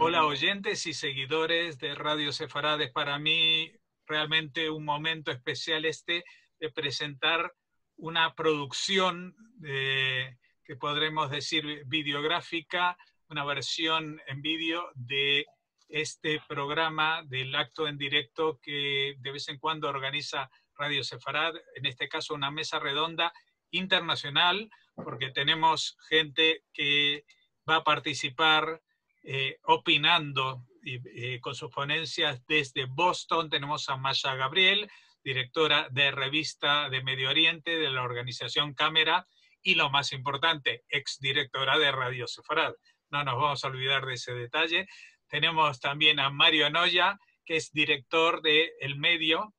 Hola oyentes y seguidores de Radio Sefarades. Para mí realmente un momento especial este de presentar una producción que podremos decir videográfica, una versión en vídeo de este programa del acto en directo que de vez en cuando organiza Radio Sefarad, en este caso una mesa redonda internacional, porque tenemos gente que va a participar eh, opinando eh, con sus ponencias desde Boston. Tenemos a Masha Gabriel, directora de revista de Medio Oriente de la organización Cámara y lo más importante, exdirectora de Radio Sefarad. No nos vamos a olvidar de ese detalle. Tenemos también a Mario Anoya, que es director de El Medio,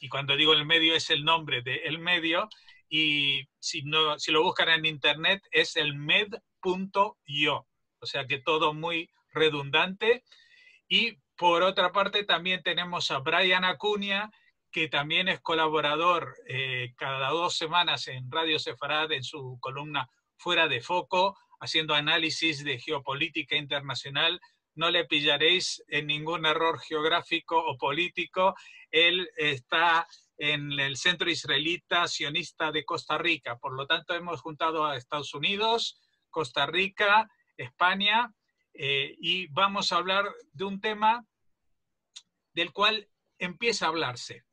y cuando digo El Medio es el nombre de El Medio, y si, no, si lo buscan en internet es el med.io, o sea que todo muy redundante. Y por otra parte también tenemos a Brian Acuña, que también es colaborador eh, cada dos semanas en Radio Sefarad en su columna Fuera de Foco, haciendo análisis de geopolítica internacional. No le pillaréis en ningún error geográfico o político. Él está en el Centro Israelita Sionista de Costa Rica. Por lo tanto, hemos juntado a Estados Unidos, Costa Rica, España, eh, y vamos a hablar de un tema del cual empieza a hablarse.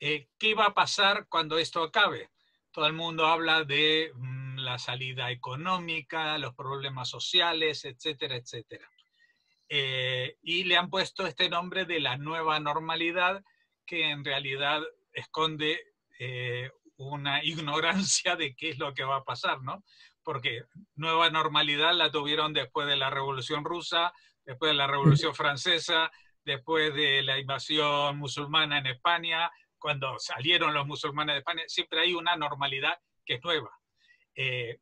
Eh, ¿qué va a pasar cuando esto acabe? Todo el mundo habla de mm, la salida económica, los problemas sociales, etcétera, etcétera. Eh, y le han puesto este nombre de la nueva normalidad que en realidad esconde eh, una ignorancia de qué es lo que va a pasar, ¿no? Porque nueva normalidad la tuvieron después de la Revolución Rusa, después de la Revolución Francesa, después de la invasión musulmana en España, cuando salieron los musulmanes de España, siempre hay una normalidad que es nueva. Eh,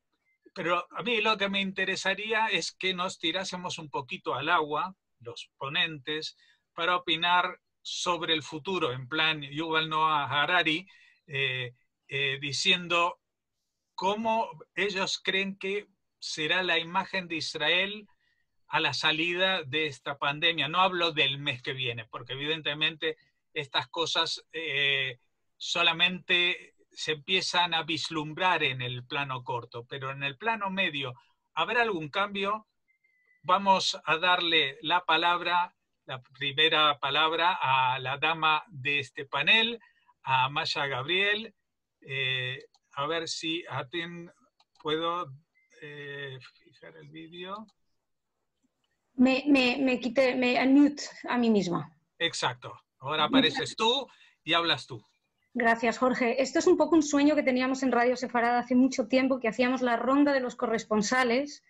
pero a mí lo que me interesaría es que nos tirásemos un poquito al agua, los ponentes, para opinar sobre el futuro, en plan Yuval Noah Harari, eh, eh, diciendo cómo ellos creen que será la imagen de Israel a la salida de esta pandemia. No hablo del mes que viene, porque evidentemente estas cosas solamente se empiezan a vislumbrar en el plano corto, pero en el plano medio, ¿habrá algún cambio? Vamos a darle la palabra, la primera palabra a la dama de este panel, a Masha Gabriel. Eh, a ver si a ti puedo eh, fijar el vídeo. Me, me, me quité, me unmute a mí misma. Exacto. Ahora apareces tú y hablas tú. Gracias, Jorge. Esto es un poco un sueño que teníamos en Radio Sefarada hace mucho tiempo, que hacíamos la ronda de los corresponsales,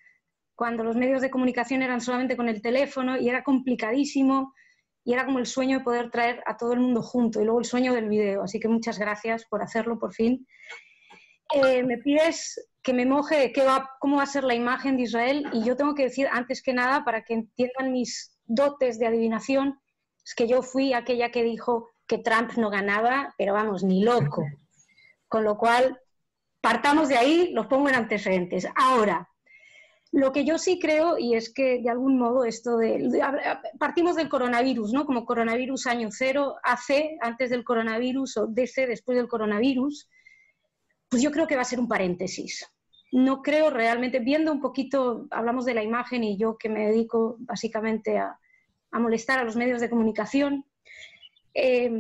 cuando los medios de comunicación eran solamente con el teléfono y era complicadísimo y era como el sueño de poder traer a todo el mundo junto y luego el sueño del video. Así que muchas gracias por hacerlo por fin. Eh, me pides que me moje qué va, cómo va a ser la imagen de Israel y yo tengo que decir antes que nada, para que entiendan mis dotes de adivinación, es que yo fui aquella que dijo que Trump no ganaba, pero vamos, ni loco. Con lo cual, partamos de ahí, los pongo en antecedentes. Ahora, lo que yo sí creo, y es que de algún modo esto de, partimos del coronavirus, ¿no? Como coronavirus año cero, AC antes del coronavirus o DC después del coronavirus, pues yo creo que va a ser un paréntesis. No creo realmente, viendo un poquito, hablamos de la imagen y yo que me dedico básicamente a, a molestar a los medios de comunicación. Eh,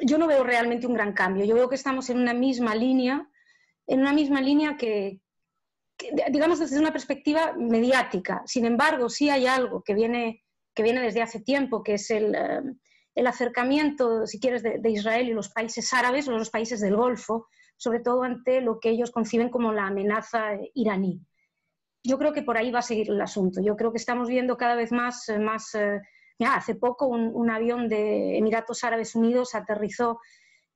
yo no veo realmente un gran cambio. Yo veo que estamos en una misma línea, en una misma línea que, digamos, desde una perspectiva mediática. Sin embargo, sí hay algo que viene, que viene desde hace tiempo, que es el, eh, el acercamiento, si quieres, de, Israel y los países árabes o los países del Golfo, sobre todo ante lo que ellos conciben como la amenaza iraní yo creo que por ahí va a seguir el asunto. Yo creo que estamos viendo cada vez más, eh, más eh, hace poco un, avión de Emiratos Árabes Unidos aterrizó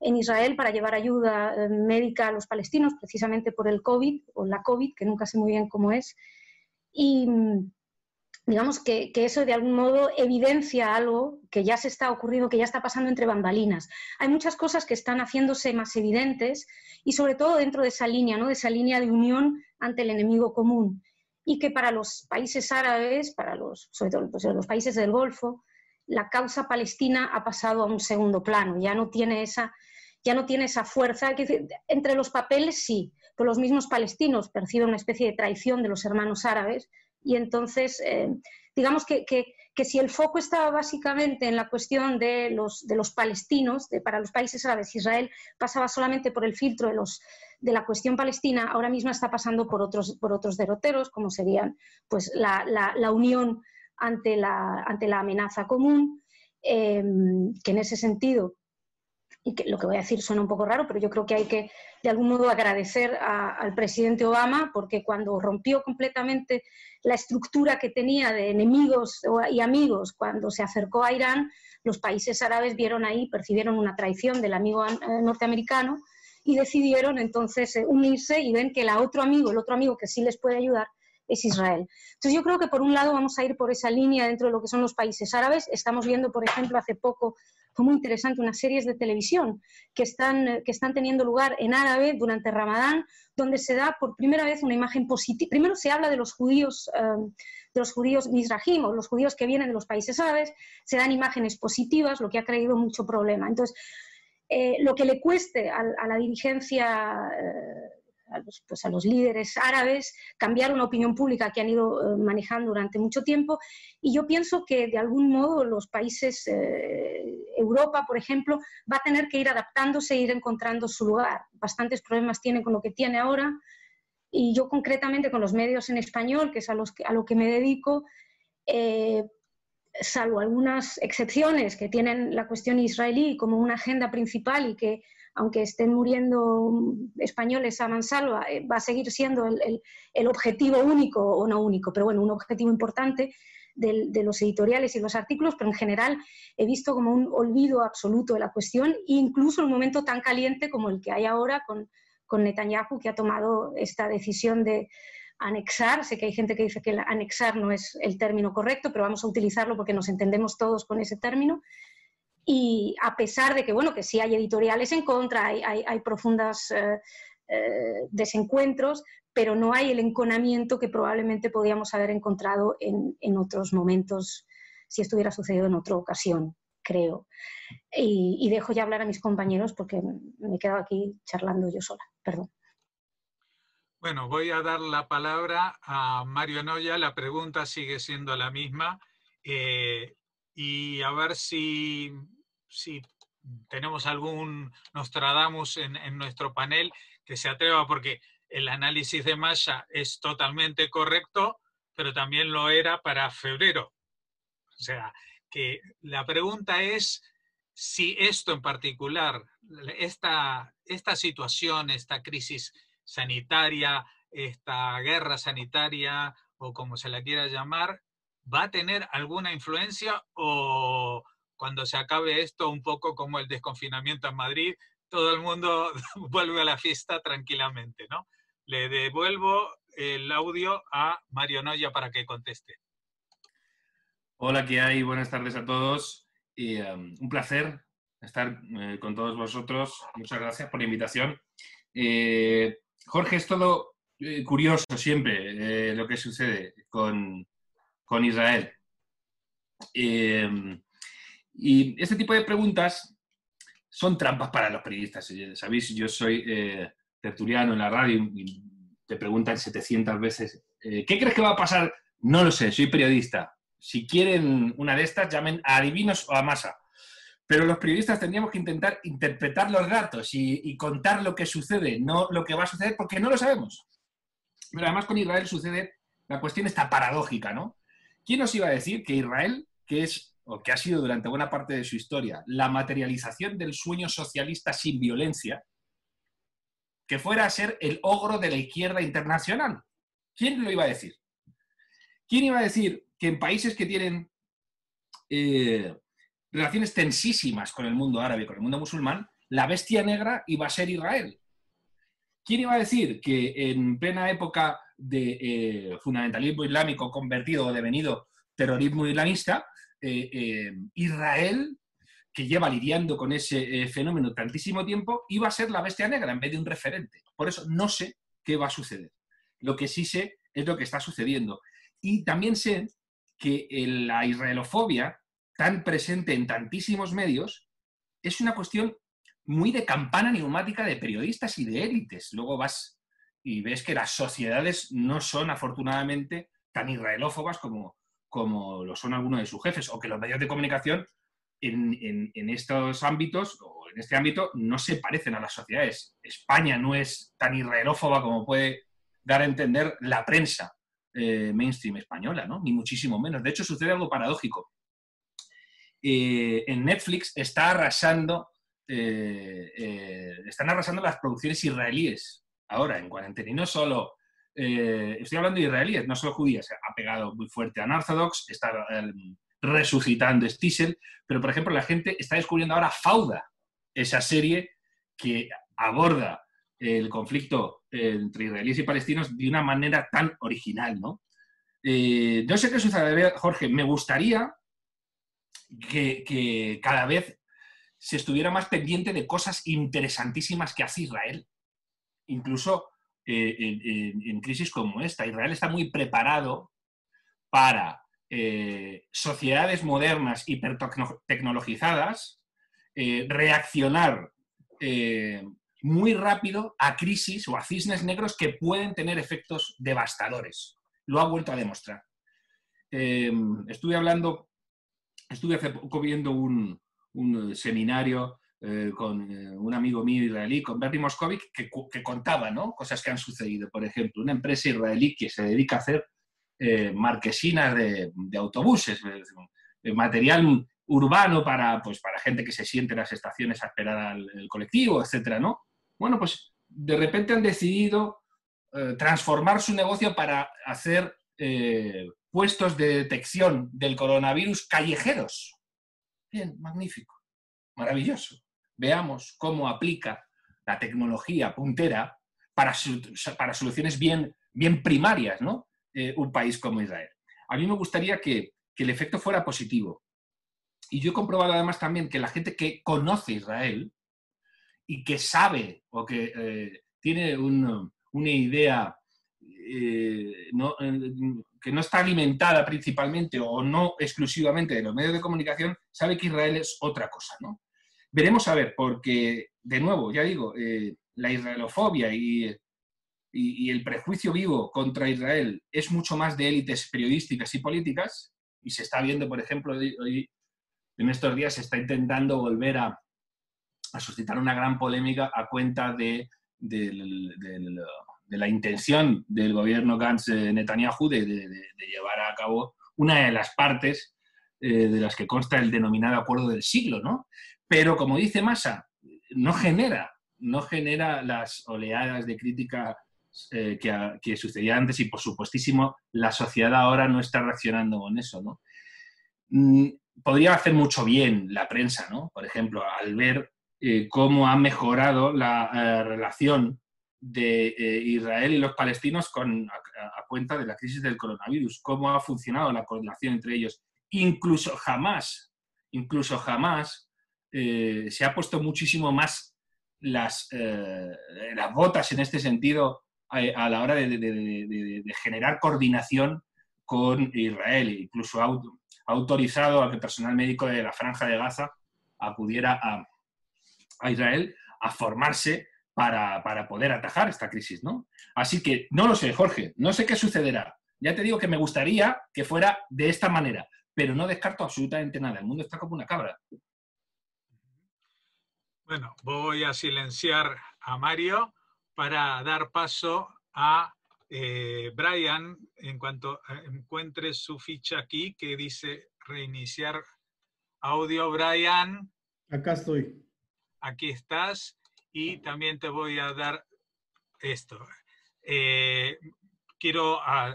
en Israel para llevar ayuda eh, médica a los palestinos, precisamente por el COVID, o la COVID, que nunca sé muy bien cómo es. Y, digamos que, eso de algún modo evidencia algo que ya se está ocurriendo, que ya está pasando entre bambalinas. Hay muchas cosas que están haciéndose más evidentes y sobre todo dentro de esa línea, ¿no? de esa línea de unión ante el enemigo común. Y que para los países árabes, para los, sobre todo pues, los países del Golfo, la causa palestina ha pasado a un segundo plano, ya no tiene esa, ya no tiene esa fuerza. Entre los papeles sí, pero los mismos palestinos perciben una especie de traición de los hermanos árabes y entonces, eh, digamos que, si el foco estaba básicamente en la cuestión de los, de los palestinos, para los países árabes, Israel pasaba solamente por el filtro de, los, de la cuestión palestina, ahora mismo está pasando por otros, por otros derroteros, como serían pues, la, la, unión ante la, ante la amenaza común, eh, que en ese sentido y que lo que voy a decir suena un poco raro, pero yo creo que hay que de algún modo agradecer al presidente Obama porque cuando rompió completamente la estructura que tenía de enemigos y amigos, cuando se acercó a Irán, los países árabes vieron ahí, percibieron una traición del amigo eh, norteamericano y decidieron entonces eh, unirse y ven que el otro amigo, el otro amigo que sí les puede ayudar, es Israel. Entonces yo creo que por un lado vamos a ir por esa línea dentro de lo que son los países árabes. Estamos viendo, por ejemplo, hace poco fue muy interesante unas series de televisión que están, que están teniendo lugar en árabe durante Ramadán, donde se da por primera vez una imagen positiva. Primero se habla de los judíos, um, de los judíos misrajim, o los judíos que vienen de los países árabes, se dan imágenes positivas, lo que ha creído mucho problema. Entonces, eh, lo que le cueste a, la dirigencia eh, a los, pues a los líderes árabes, cambiar una opinión pública que han ido eh, manejando durante mucho tiempo. Y yo pienso que de algún modo los países, eh, Europa, por ejemplo, va a tener que ir adaptándose e ir encontrando su lugar. Bastantes problemas tiene con lo que tiene ahora. Y yo concretamente con los medios en español, que es a, los a lo que me dedico, eh, salvo algunas excepciones que tienen la cuestión israelí como una agenda principal y que aunque estén muriendo españoles a mansalva, eh, va a seguir siendo el, objetivo único, o no único, pero bueno, un objetivo importante de, los editoriales y los artículos, pero en general he visto como un olvido absoluto de la cuestión, incluso en un momento tan caliente como el que hay ahora con, con Netanyahu, que ha tomado esta decisión de anexar, sé que hay gente que dice que anexar no es el término correcto, pero vamos a utilizarlo porque nos entendemos todos con ese término, y a pesar de que, bueno, que sí hay editoriales en contra, hay, hay, profundos eh, eh, desencuentros, pero no hay el enconamiento que probablemente podíamos haber encontrado en, en, otros momentos si esto hubiera sucedido en otra ocasión, creo. Y, y, dejo ya hablar a mis compañeros porque me he quedado aquí charlando yo sola. Perdón. Bueno, voy a dar la palabra a Mario Noya. La pregunta sigue siendo la misma. Eh, y a ver si, si tenemos algún Nostradamus en, en, nuestro panel que se atreva, porque el análisis de Maya es totalmente correcto, pero también lo era para febrero. O sea, que la pregunta es si esto en particular, esta, esta situación, esta crisis sanitaria, esta guerra sanitaria o como se la quiera llamar, va a tener alguna influencia o cuando se acabe esto, un poco como el desconfinamiento en Madrid, todo el mundo vuelve a la fiesta tranquilamente, ¿no? Le devuelvo el audio a Mario Noya para que conteste. Hola, ¿qué hay? Buenas tardes a todos. Y, um, un placer estar eh, con todos vosotros. Muchas gracias por la invitación. Eh, Jorge, es todo eh, curioso siempre lo que sucede con, con Israel. Em, y este tipo de preguntas son trampas para los periodistas. Sabéis, yo soy eh, tertuliano en la radio y te preguntan 700 veces, eh, ¿qué crees que va a pasar? No lo sé, soy periodista. Si quieren una de estas, llamen a adivinos o a masa. Pero los periodistas tendríamos que intentar interpretar los datos y, y, contar lo que sucede, no lo que va a suceder, porque no lo sabemos. Pero además con Israel sucede la cuestión está paradójica, ¿no? ¿Quién nos iba a decir que Israel, que es o que ha sido durante buena parte de su historia la materialización del sueño socialista sin violencia, que fuera a ser el ogro de la izquierda internacional? ¿Quién lo iba a decir? ¿Quién iba a decir que en países que tienen eh, relaciones tensísimas con el mundo árabe, con el mundo musulmán, la bestia negra iba a ser Israel? ¿Quién iba a decir que en plena época de eh, fundamentalismo islámico convertido o devenido terrorismo islamista, eh, eh, Israel, que lleva lidiando con ese fenómeno tantísimo tiempo, iba a ser la bestia negra en vez de un referente. Por eso no sé qué va a suceder. Lo que sí sé es lo que está sucediendo. Y también sé que la israelofobia, tan presente en tantísimos medios, es una cuestión muy de campana neumática de periodistas y de élites. Luego vas y ves que las sociedades no son afortunadamente tan israelófobas como, como lo son algunos de sus jefes, o que los medios de comunicación en, en, estos ámbitos, o en este ámbito, no se parecen a las sociedades. España no es tan israelófoba como puede dar a entender la prensa eh, mainstream española, ¿no? Ni muchísimo menos. De hecho, sucede algo paradójico. Eh, en Netflix está arrasando, eh, están arrasando las producciones israelíes ahora en cuarentena. Y no solo, estoy hablando de israelíes, no solo judías. Ha pegado muy fuerte a Unorthodox, está resucitando Stiesel, pero por ejemplo la gente está descubriendo ahora Fauda, esa serie que aborda el conflicto entre israelíes y palestinos de una manera tan original, ¿no? no sé qué sucede, Jorge, me gustaría que, cada vez se estuviera más pendiente de cosas interesantísimas que hace Israel. Incluso eh, en, crisis como esta. Israel está muy preparado para eh, sociedades modernas hipertecnologizadas eh, reaccionar muy rápido a crisis o a cisnes negros que pueden tener efectos devastadores. Lo ha vuelto a demostrar. estuve hablando Estuve hace poco viendo un, eh, seminario eh, con eh, un amigo mío israelí, con Bernie Moscovic, que, contaba ¿no? cosas que han sucedido. Por ejemplo, una empresa israelí que se dedica a hacer marquesinas de, autobuses, material urbano para, pues, para gente que se siente en las estaciones a esperar al colectivo, etc. ¿no? Bueno, pues de repente han decidido transformar su negocio para hacer puestos de detección del coronavirus callejeros. Bien, magnífico, maravilloso. Veamos cómo aplica la tecnología puntera para, para soluciones bien, bien primarias, ¿no? Eh, un país como Israel. A mí me gustaría que, el efecto fuera positivo. Y yo he comprobado además también que la gente que conoce Israel y que sabe o que eh, tiene una idea eh, no, que no está alimentada principalmente o no exclusivamente de los medios de comunicación, sabe que Israel es otra cosa, ¿no? Veremos a ver, porque, de nuevo, ya digo, eh, la israelofobia y, el prejuicio vivo contra Israel es mucho más de élites periodísticas y políticas, y se está viendo, por ejemplo, hoy, en estos días se está intentando volver a, suscitar una gran polémica a cuenta de, la intención del gobierno Gantz-Netanyahu de, llevar a cabo una de las partes eh, de las que consta el denominado acuerdo del siglo, ¿no? Pero como dice Massa, no genera, no genera las oleadas de crítica eh, que, sucedía antes y por supuestísimo la sociedad ahora no está reaccionando con eso, ¿no? Mm, podría hacer mucho bien la prensa, ¿no? Por ejemplo, al ver eh, cómo ha mejorado la relación de eh, Israel y los palestinos con, a, cuenta de la crisis del coronavirus, cómo ha funcionado la coordinación entre ellos. Incluso jamás, incluso jamás eh, se ha puesto muchísimo más las, eh, las botas en este sentido a, la hora de, generar coordinación con Israel. Incluso ha, autorizado a que personal médico de la franja de Gaza acudiera a, a Israel a formarse para, poder atajar esta crisis, ¿no? Así que no lo sé, Jorge, no sé qué sucederá. Ya te digo que me gustaría que fuera de esta manera, pero no descarto absolutamente nada. El mundo está como una cabra. Bueno, voy a silenciar a Mario para dar paso a eh, Brian en cuanto eh, encuentre su ficha aquí que dice reiniciar audio. Brian. Acá estoy. Aquí estás y también te voy a dar esto. Eh, quiero, ah,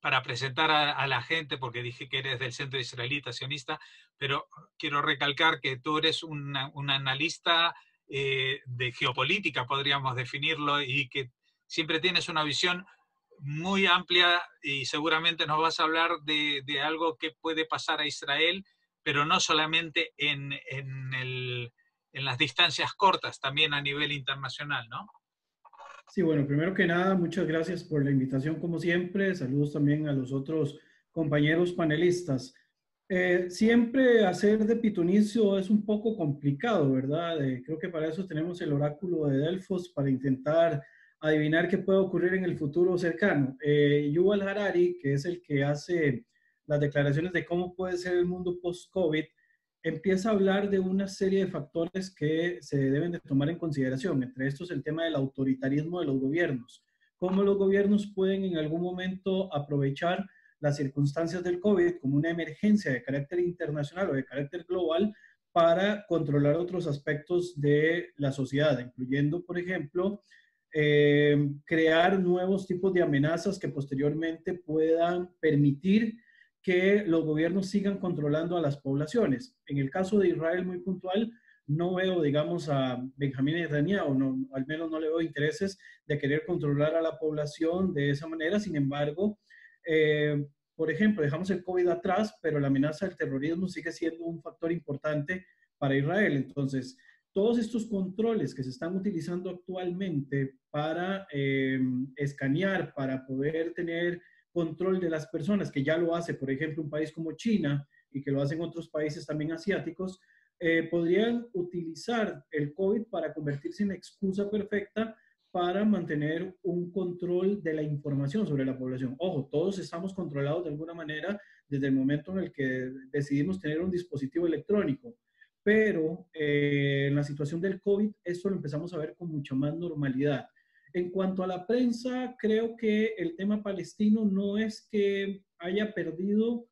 para presentar a, la gente, porque dije que eres del Centro Israelita Sionista, pero quiero recalcar que tú eres un analista eh, de geopolítica, podríamos definirlo, y que siempre tienes una visión muy amplia y seguramente nos vas a hablar de, algo que puede pasar a Israel, pero no solamente en, en, las distancias cortas, también a nivel internacional, ¿no? Sí, bueno, primero que nada, muchas gracias por la invitación como siempre. Saludos también a los otros compañeros panelistas. Eh, siempre hacer de pitonicio es un poco complicado, ¿verdad? Eh, creo que para eso tenemos el oráculo de Delfos para intentar adivinar qué puede ocurrir en el futuro cercano. Eh, Yuval Harari, que es el que hace las declaraciones de cómo puede ser el mundo post-COVID, empieza a hablar de una serie de factores que se deben de tomar en consideración. Entre estos el tema del autoritarismo de los gobiernos. Cómo los gobiernos pueden en algún momento aprovechar las circunstancias del COVID como una emergencia de carácter internacional o de carácter global para controlar otros aspectos de la sociedad, incluyendo, por ejemplo, eh, crear nuevos tipos de amenazas que posteriormente puedan permitir que los gobiernos sigan controlando a las poblaciones. En el caso de Israel muy puntual, no veo, digamos, a Benjamín Netanyahu, no, al menos no le veo intereses de querer controlar a la población de esa manera. Sin embargo, eh, por ejemplo, dejamos el COVID atrás, pero la amenaza del terrorismo sigue siendo un factor importante para Israel. Entonces, todos estos controles que se están utilizando actualmente para eh, escanear, para poder tener control de las personas, que ya lo hace, por ejemplo, un país como China y que lo hacen otros países también asiáticos, eh, podrían utilizar el COVID para convertirse en excusa perfecta para mantener un control de la información sobre la población. Ojo, todos estamos controlados de alguna manera desde el momento en el que decidimos tener un dispositivo electrónico, pero eh, en la situación del COVID esto lo empezamos a ver con mucha más normalidad. En cuanto a la prensa, creo que el tema palestino no es que haya perdido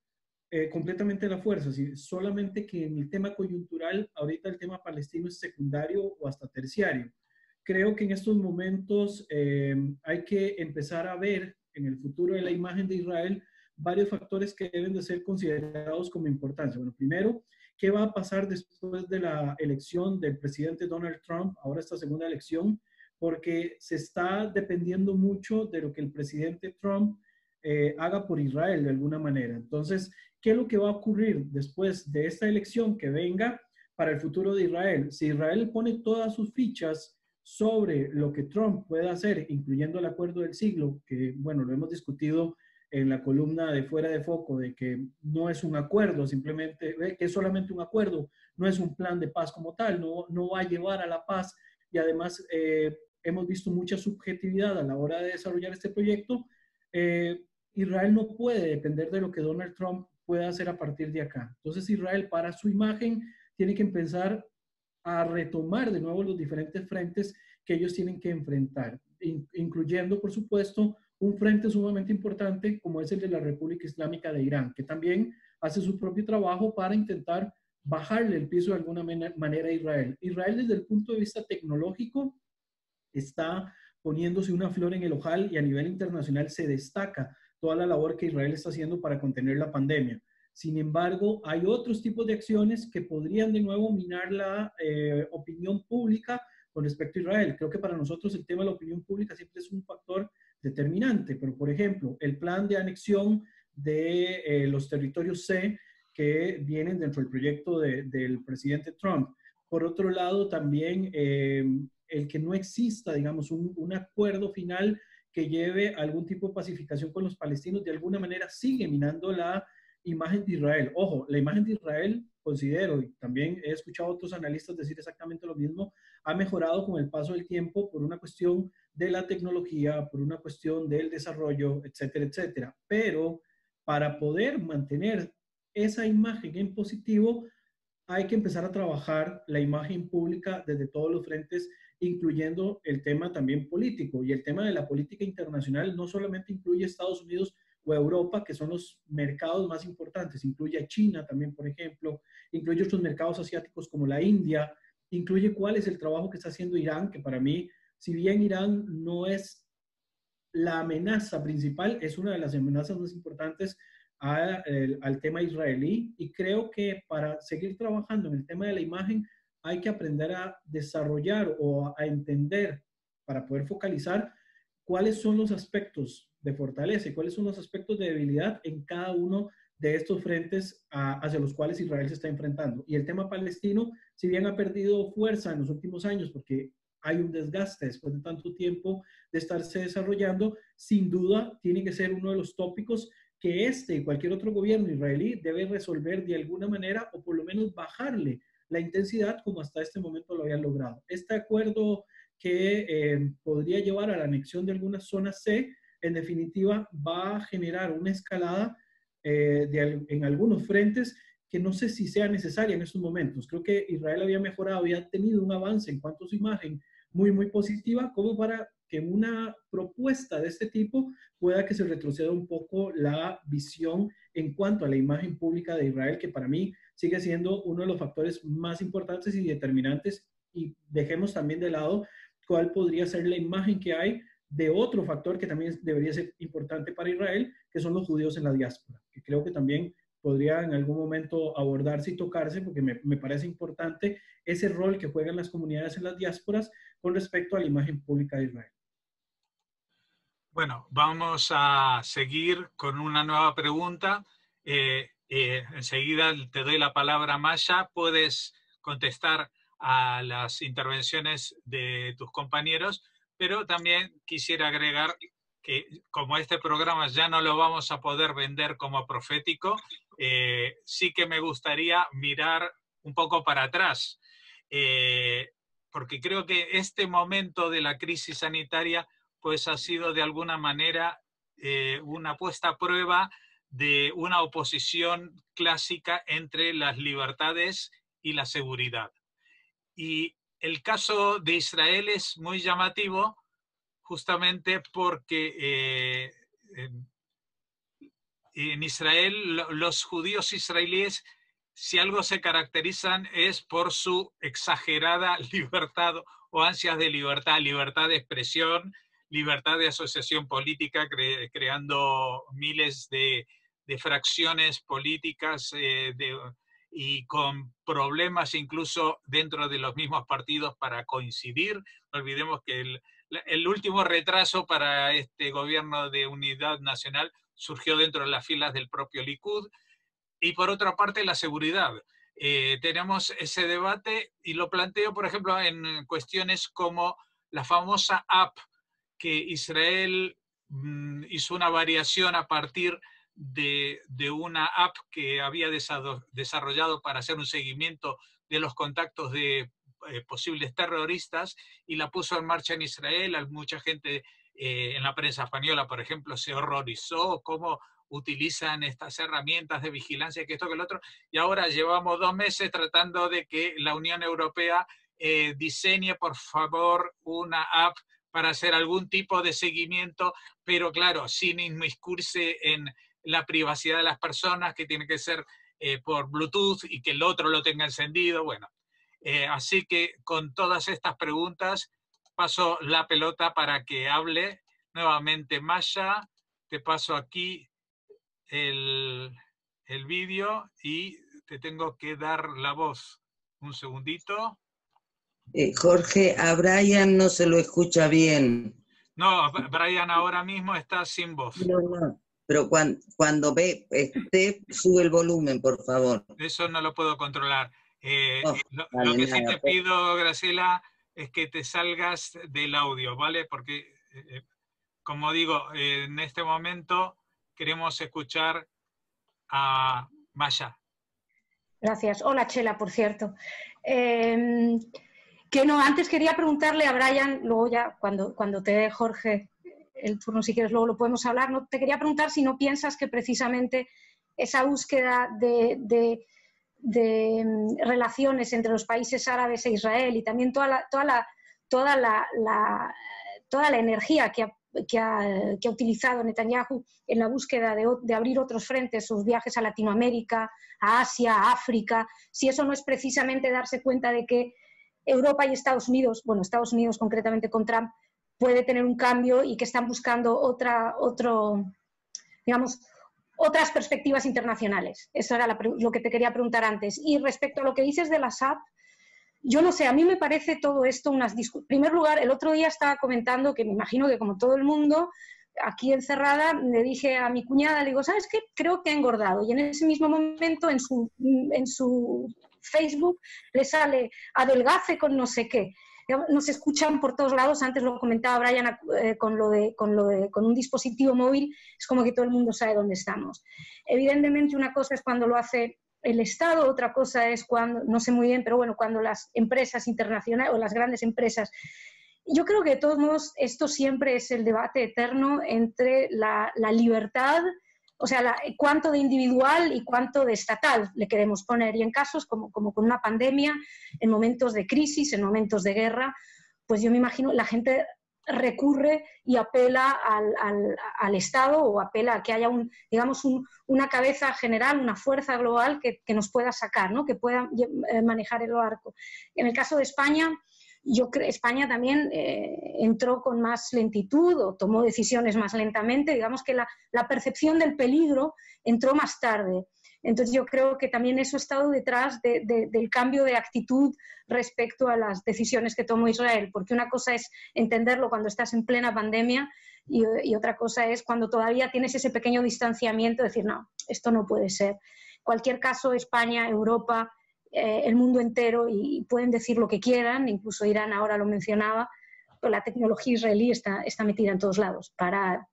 eh, completamente la fuerza, solamente que en el tema coyuntural, ahorita el tema palestino es secundario o hasta terciario. Creo que en estos momentos eh, hay que empezar a ver en el futuro de la imagen de Israel varios factores que deben de ser considerados como importancia. Bueno, primero, ¿Qué va a pasar después de la elección del presidente Donald Trump, ahora esta segunda elección? Porque se está dependiendo mucho de lo que el presidente Trump eh, haga por Israel de alguna manera. Entonces, ¿qué es lo que va a ocurrir después de esta elección que venga para el futuro de Israel? Si Israel pone todas sus fichas sobre lo que Trump puede hacer, incluyendo el acuerdo del siglo, que bueno, lo hemos discutido en la columna de fuera de foco de que no es un acuerdo, simplemente que es solamente un acuerdo, no es un plan de paz como tal, no, no va a llevar a la paz y además eh, hemos visto mucha subjetividad a la hora de desarrollar este proyecto. Eh, Israel no puede depender de lo que Donald Trump pueda hacer a partir de acá. Entonces Israel para su imagen tiene que empezar a retomar de nuevo los diferentes frentes que ellos tienen que enfrentar, incluyendo, por supuesto, un frente sumamente importante como es el de la República Islámica de Irán, que también hace su propio trabajo para intentar bajarle el piso de alguna manera a Israel. Israel desde el punto de vista tecnológico está poniéndose una flor en el ojal y a nivel internacional se destaca toda la labor que Israel está haciendo para contener la pandemia. Sin embargo, hay otros tipos de acciones que podrían de nuevo minar la eh, opinión pública con respecto a Israel. Creo que para nosotros el tema de la opinión pública siempre es un factor determinante, pero por ejemplo, el plan de anexión de eh, los territorios C que vienen dentro del proyecto del presidente Trump. Por otro lado, también eh, el que no exista, digamos, un, acuerdo final que lleve algún tipo de pacificación con los palestinos, de alguna manera sigue minando la imagen de Israel. Ojo, la imagen de Israel, considero, y también he escuchado a otros analistas decir exactamente lo mismo, ha mejorado con el paso del tiempo por una cuestión de la tecnología, por una cuestión del desarrollo, etcétera, etcétera. Pero para poder mantener esa imagen en positivo, hay que empezar a trabajar la imagen pública desde todos los frentes, incluyendo el tema también político. Y el tema de la política internacional no solamente incluye Estados Unidos o Europa, que son los mercados más importantes, incluye a China también, por ejemplo, incluye otros mercados asiáticos como la India, incluye cuál es el trabajo que está haciendo Irán, que para mí si bien Irán no es la amenaza principal, es una de las amenazas más importantes al tema israelí. Y creo que para seguir trabajando en el tema de la imagen hay que aprender a desarrollar o a entender para poder focalizar cuáles son los aspectos de fortaleza y cuáles son los aspectos de debilidad en cada uno de estos frentes hacia los cuales Israel se está enfrentando. Y el tema palestino, si bien ha perdido fuerza en los últimos años porque hay un desgaste después de tanto tiempo de estarse desarrollando, sin duda tiene que ser uno de los tópicos que este y cualquier otro gobierno israelí debe resolver de alguna manera o por lo menos bajarle la intensidad como hasta este momento lo habían logrado. Este acuerdo que eh, podría llevar a la anexión de algunas zonas C, en definitiva va a generar una escalada eh, en algunos frentes que no sé si sea necesaria en estos momentos. Creo que Israel había mejorado, había tenido un avance en cuanto a su imagen muy, muy positiva, como para que una propuesta de este tipo pueda que se retroceda un poco la visión en cuanto a la imagen pública de Israel, que para mí sigue siendo uno de los factores más importantes y determinantes. Y dejemos también de lado cuál podría ser la imagen que hay de otro factor que también debería ser importante para Israel, que son los judíos en la diáspora, que creo que también podría en algún momento abordarse y tocarse, porque me, me, parece importante ese rol que juegan las comunidades en las diásporas con respecto a la imagen pública de Israel. Bueno, vamos a seguir con una nueva pregunta. Eh, eh, enseguida te doy la palabra, Maya. Puedes contestar a las intervenciones de tus compañeros, pero también quisiera agregar que como este programa ya no lo vamos a poder vender como profético, eh, sí que me gustaría mirar un poco para atrás, eh, porque creo que este momento de la crisis sanitaria pues ha sido de alguna manera eh, una puesta a prueba de una oposición clásica entre las libertades y la seguridad. Y el caso de Israel es muy llamativo justamente porque eh, en, Israel los judíos israelíes, si algo se caracterizan es por su exagerada libertad o ansias de libertad, libertad de expresión, libertad de asociación política, creando miles de, fracciones políticas eh, de, y con problemas incluso dentro de los mismos partidos para coincidir. No olvidemos que el, último retraso para este gobierno de unidad nacional surgió dentro de las filas del propio Likud. Y por otra parte, la seguridad. Eh, tenemos ese debate y lo planteo, por ejemplo, en cuestiones como la famosa app que Israel mm, hizo una variación a partir de, una app que había desarrollado para hacer un seguimiento de los contactos de eh, posibles terroristas y la puso en marcha en Israel. Mucha gente eh, en la prensa española, por ejemplo, se horrorizó cómo utilizan estas herramientas de vigilancia, que esto, que el otro, y ahora llevamos dos meses tratando de que la Unión Europea eh, diseñe, por favor, una app para hacer algún tipo de seguimiento, pero claro, sin inmiscuirse en la privacidad de las personas, que tiene que ser eh, por Bluetooth y que el otro lo tenga encendido. Bueno, eh, así que con todas estas preguntas paso la pelota para que hable nuevamente Masha. Te paso aquí el, el vídeo y te tengo que dar la voz. Un segundito. Eh, Jorge, a Brian no se lo escucha bien. No, Brian ahora mismo está sin voz. No, no pero cuando, ve, este, sube el volumen, por favor. Eso no lo puedo controlar. Eh, oh, lo, que sí te pues. pido, Graciela, es que te salgas del audio, ¿vale? Porque, eh, eh, como digo, en este momento queremos escuchar a Maya. Gracias. Hola, Chela, por cierto. Em, que no, antes quería preguntarle a Brian, luego ya cuando, cuando te dé Jorge el turno, si quieres, luego lo podemos hablar. No, te quería preguntar si no piensas que precisamente esa búsqueda de, mm, relaciones entre los países árabes e Israel y también toda la, toda la, toda la, toda la energía que ha, que, ha, utilizado Netanyahu en la búsqueda de, de, abrir otros frentes, sus viajes a Latinoamérica, a Asia, a África, si eso no es precisamente darse cuenta de que Europa y Estados Unidos, bueno, Estados Unidos concretamente con Trump, puede tener un cambio y que están buscando otra, otro, digamos, otras perspectivas internacionales. Eso era lo que te quería preguntar antes. Y respecto a lo que dices de la SAP, yo no sé, a mí me parece todo esto unas En primer lugar, el otro día estaba comentando que me imagino que como todo el mundo, aquí encerrada, le dije a mi cuñada, le digo, ¿sabes qué? Creo que ha engordado. Y en ese mismo momento en su, en su Facebook le sale adelgace con no sé qué. Nos escuchan por todos lados, antes lo comentaba Brian eh, con, lo de, con, lo de, con un dispositivo móvil, es como que todo el mundo sabe dónde estamos. Evidentemente una cosa es cuando lo hace el Estado, otra cosa es cuando, no sé muy bien, pero bueno, cuando las empresas internacionales o las grandes empresas yo creo que de todos modos esto siempre es el debate eterno entre la, libertad, o sea, cuánto de individual y cuánto de estatal le queremos poner. Y en casos como, como con una pandemia, en momentos de crisis, en momentos de guerra, pues yo me imagino la gente recurre y apela al, al, Estado o apela a que haya un, digamos, una cabeza general, una fuerza global que, que nos pueda sacar, ¿no? que pueda eh, manejar el barco. En el caso de España, yo creo España también eh, entró con más lentitud o tomó decisiones más lentamente. Digamos que la, percepción del peligro entró más tarde. Entonces yo creo que también eso ha estado detrás del cambio de actitud respecto a las decisiones que tomó Israel, porque una cosa es entenderlo cuando estás en plena pandemia y, otra cosa es cuando todavía tienes ese pequeño distanciamiento, decir, no, esto no puede ser. Cualquier caso, España, Europa, eh, el mundo entero y pueden decir lo que quieran, incluso Irán ahora lo mencionaba, pero la tecnología israelí está, está metida en todos lados para,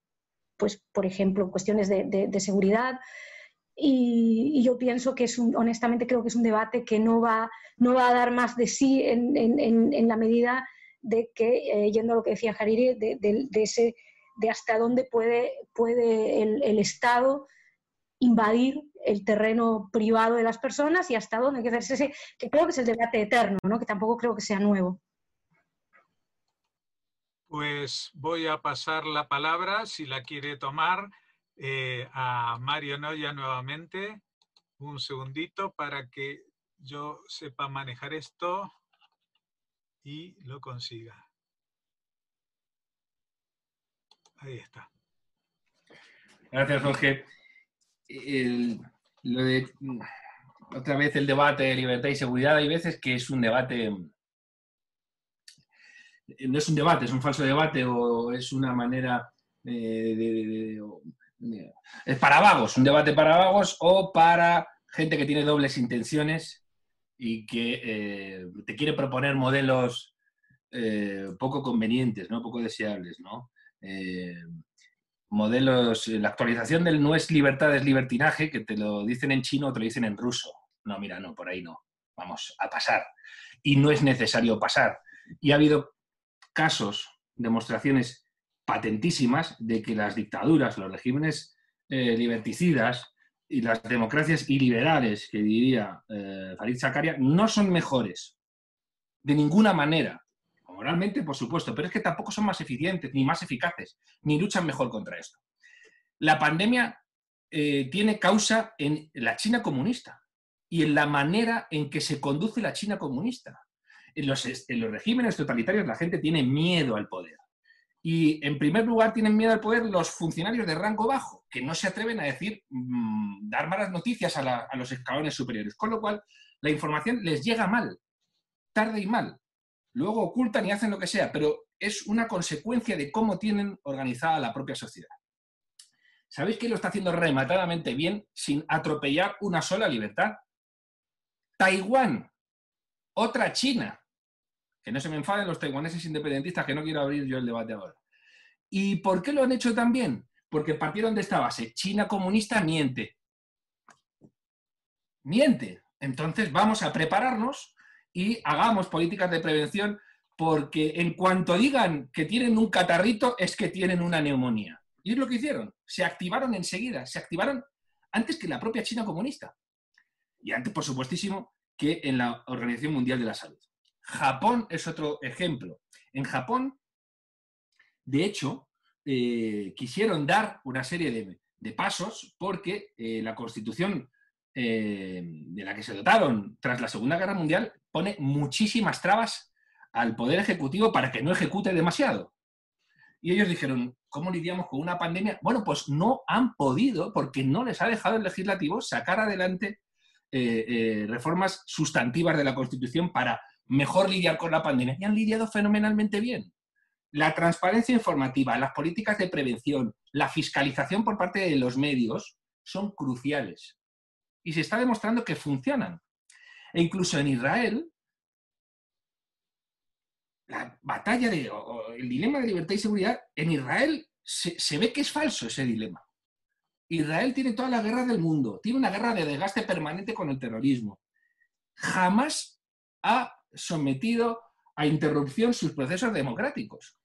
pues, por ejemplo, cuestiones de, de, seguridad. Y, yo pienso que es un, honestamente creo que es un debate que no va, no va a dar más de sí en, en, en la medida de que, eh, yendo a lo que decía Hariri, de, de, ese, de hasta dónde puede, puede el, el Estado invadir el terreno privado de las personas y hasta dónde hay que hacerse ese, que creo que es el debate eterno, ¿no? que tampoco creo que sea nuevo. Pues voy a pasar la palabra, si la quiere tomar, eh, a Mario Noya nuevamente. Un segundito para que yo sepa manejar esto y lo consiga. Ahí está. Gracias, Jorge lo de, otra vez el debate de libertad y seguridad, hay veces que es un debate, no es un debate, es un falso debate o es una manera de, es para vagos, un debate para vagos o para gente que tiene dobles intenciones y que eh, te quiere proponer modelos eh, poco convenientes, ¿no? poco deseables. ¿no? Eh, modelos, la actualización del no es libertad, es libertinaje, que te lo dicen en chino o te lo dicen en ruso. No, mira, no, por ahí no. Vamos a pasar. Y no es necesario pasar. Y ha habido casos, demostraciones patentísimas de que las dictaduras, los regímenes eh, liberticidas y las democracias iliberales, que diría eh, Farid Zakaria, no son mejores de ninguna manera Moralmente, por supuesto, pero es que tampoco son más eficientes, ni más eficaces, ni luchan mejor contra esto. La pandemia eh, tiene causa en la China comunista y en la manera en que se conduce la China comunista. En los, en los regímenes totalitarios la gente tiene miedo al poder. Y en primer lugar tienen miedo al poder los funcionarios de rango bajo, que no se atreven a decir, mm, dar malas noticias a, a, los escalones superiores. Con lo cual, la información les llega mal, tarde y mal luego ocultan y hacen lo que sea, pero es una consecuencia de cómo tienen organizada la propia sociedad. ¿Sabéis quién lo está haciendo rematadamente bien sin atropellar una sola libertad? Taiwán, otra China. Que no se me enfaden los taiwaneses independentistas, que no quiero abrir yo el debate ahora. ¿Y por qué lo han hecho tan bien? Porque partieron de esta base. China comunista miente. Miente. Entonces vamos a prepararnos y hagamos políticas de prevención porque en cuanto digan que tienen un catarrito es que tienen una neumonía. Y es lo que hicieron. Se activaron enseguida, se activaron antes que la propia China comunista. Y antes, por supuestísimo, que en la Organización Mundial de la Salud. Japón es otro ejemplo. En Japón, de hecho, eh, quisieron dar una serie de, pasos porque eh, la constitución eh, de la que se dotaron tras la Segunda Guerra Mundial pone muchísimas trabas al Poder Ejecutivo para que no ejecute demasiado. Y ellos dijeron, ¿cómo lidiamos con una pandemia? Bueno, pues no han podido, porque no les ha dejado el legislativo sacar adelante eh, eh, reformas sustantivas de la Constitución para mejor lidiar con la pandemia. Y han lidiado fenomenalmente bien. la transparencia informativa, las políticas de prevención, la fiscalización por parte de los medios son cruciales. Y se está demostrando que funcionan. E incluso en Israel, la batalla de, o el dilema de libertad y seguridad, en Israel se, se ve que es falso ese dilema. Israel tiene toda la guerra del mundo, tiene una guerra de desgaste permanente con el terrorismo. Jamás ha sometido a interrupción sus procesos democráticos.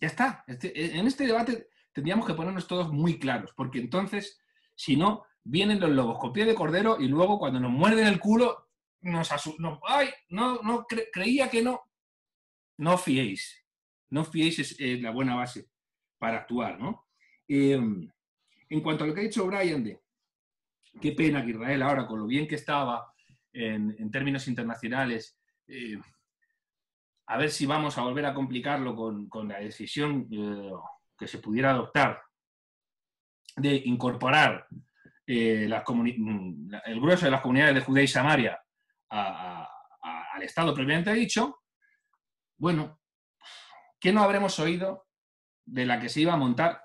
Ya está. Este, en este debate tendríamos que ponernos todos muy claros, porque entonces, si no, vienen los lobos con pie de cordero y luego cuando nos muerden el culo, nos asustan. ¡Ay! No, no creía que no. No fiéis. No fiéis es, la buena base para actuar, ¿no? Em, en cuanto a lo que ha dicho Brian de qué pena que Israel ahora, con lo bien que estaba en, términos internacionales, eh, a ver si vamos a volver a complicarlo con, la decisión eh, que se pudiera adoptar de incorporar eh, mm, el grueso de las comunidades de Judea y Samaria al Estado previamente dicho, bueno, ¿qué no habremos oído de la que se iba a montar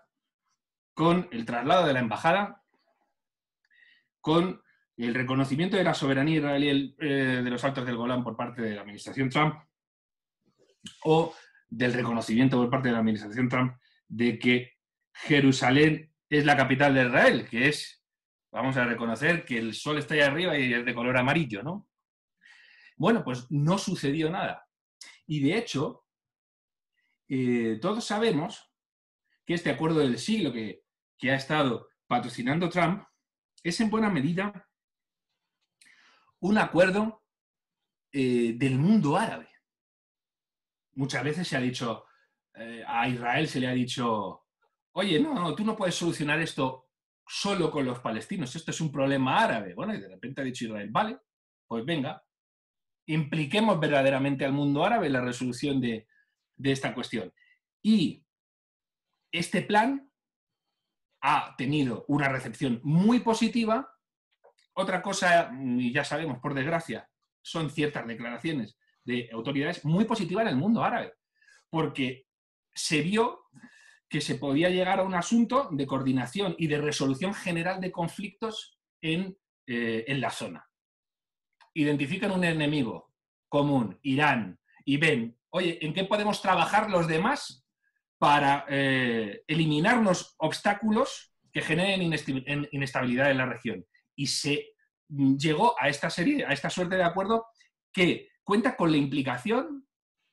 con el traslado de la embajada, con el reconocimiento de la soberanía israelí eh, de los altos del Golán por parte de la administración Trump, o del reconocimiento por parte de la administración Trump de que Jerusalén es la capital de Israel, que es, vamos a reconocer que el sol está ahí arriba y es de color amarillo, ¿no? Bueno, pues no sucedió nada. Y de hecho, eh, todos sabemos que este acuerdo del siglo que, ha estado patrocinando Trump es en buena medida un acuerdo eh, del mundo árabe muchas veces se ha dicho, eh, a Israel se le ha dicho, oye, no, no, tú no puedes solucionar esto solo con los palestinos, esto es un problema árabe. Bueno, y de repente ha dicho Israel, vale, pues venga, impliquemos verdaderamente al mundo árabe en la resolución de, de esta cuestión. Y este plan ha tenido una recepción muy positiva. Otra cosa, y ya sabemos, por desgracia, son ciertas declaraciones de autoridades muy positiva en el mundo árabe, porque se vio que se podía llegar a un asunto de coordinación y de resolución general de conflictos en, eh, en la zona. Identifican un enemigo común, Irán, y ven, oye, ¿en qué podemos trabajar los demás para eh, eliminarnos obstáculos que generen inestabilidad en la región? Y se llegó a esta serie, a esta suerte de acuerdo que cuenta con la implicación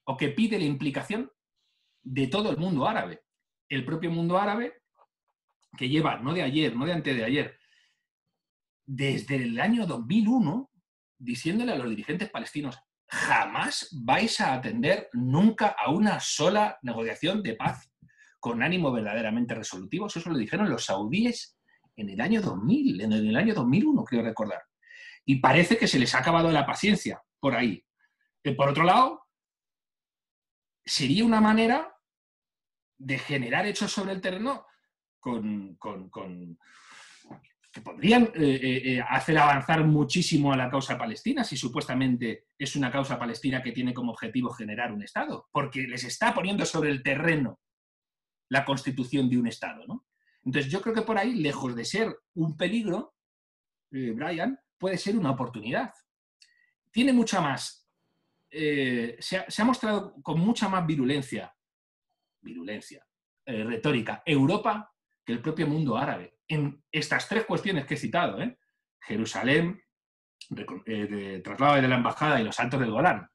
o que pide la implicación de todo el mundo árabe. El propio mundo árabe, que lleva, no de ayer, no de antes de ayer, desde el año 2001, diciéndole a los dirigentes palestinos, jamás vais a atender nunca a una sola negociación de paz con ánimo verdaderamente resolutivo. Eso lo dijeron los saudíes en el año 2000, en el año 2001, creo recordar. Y parece que se les ha acabado la paciencia por ahí por otro lado, sería una manera de generar hechos sobre el terreno con, que podrían eh, eh, eh, hacer avanzar muchísimo a la causa palestina si supuestamente es una causa palestina que tiene como objetivo generar un Estado, porque les está poniendo sobre el terreno la constitución de un Estado. Entonces yo creo que por ahí, lejos de ser un peligro, Brian, puede ser una oportunidad. Tiene mucha más eh, se, ha, mostrado con mucha más virulencia, virulencia, eh, retórica, Europa que el propio mundo árabe. En estas tres cuestiones que he citado, ¿eh? Jerusalén, de, traslado de la embajada y los altos del Golán.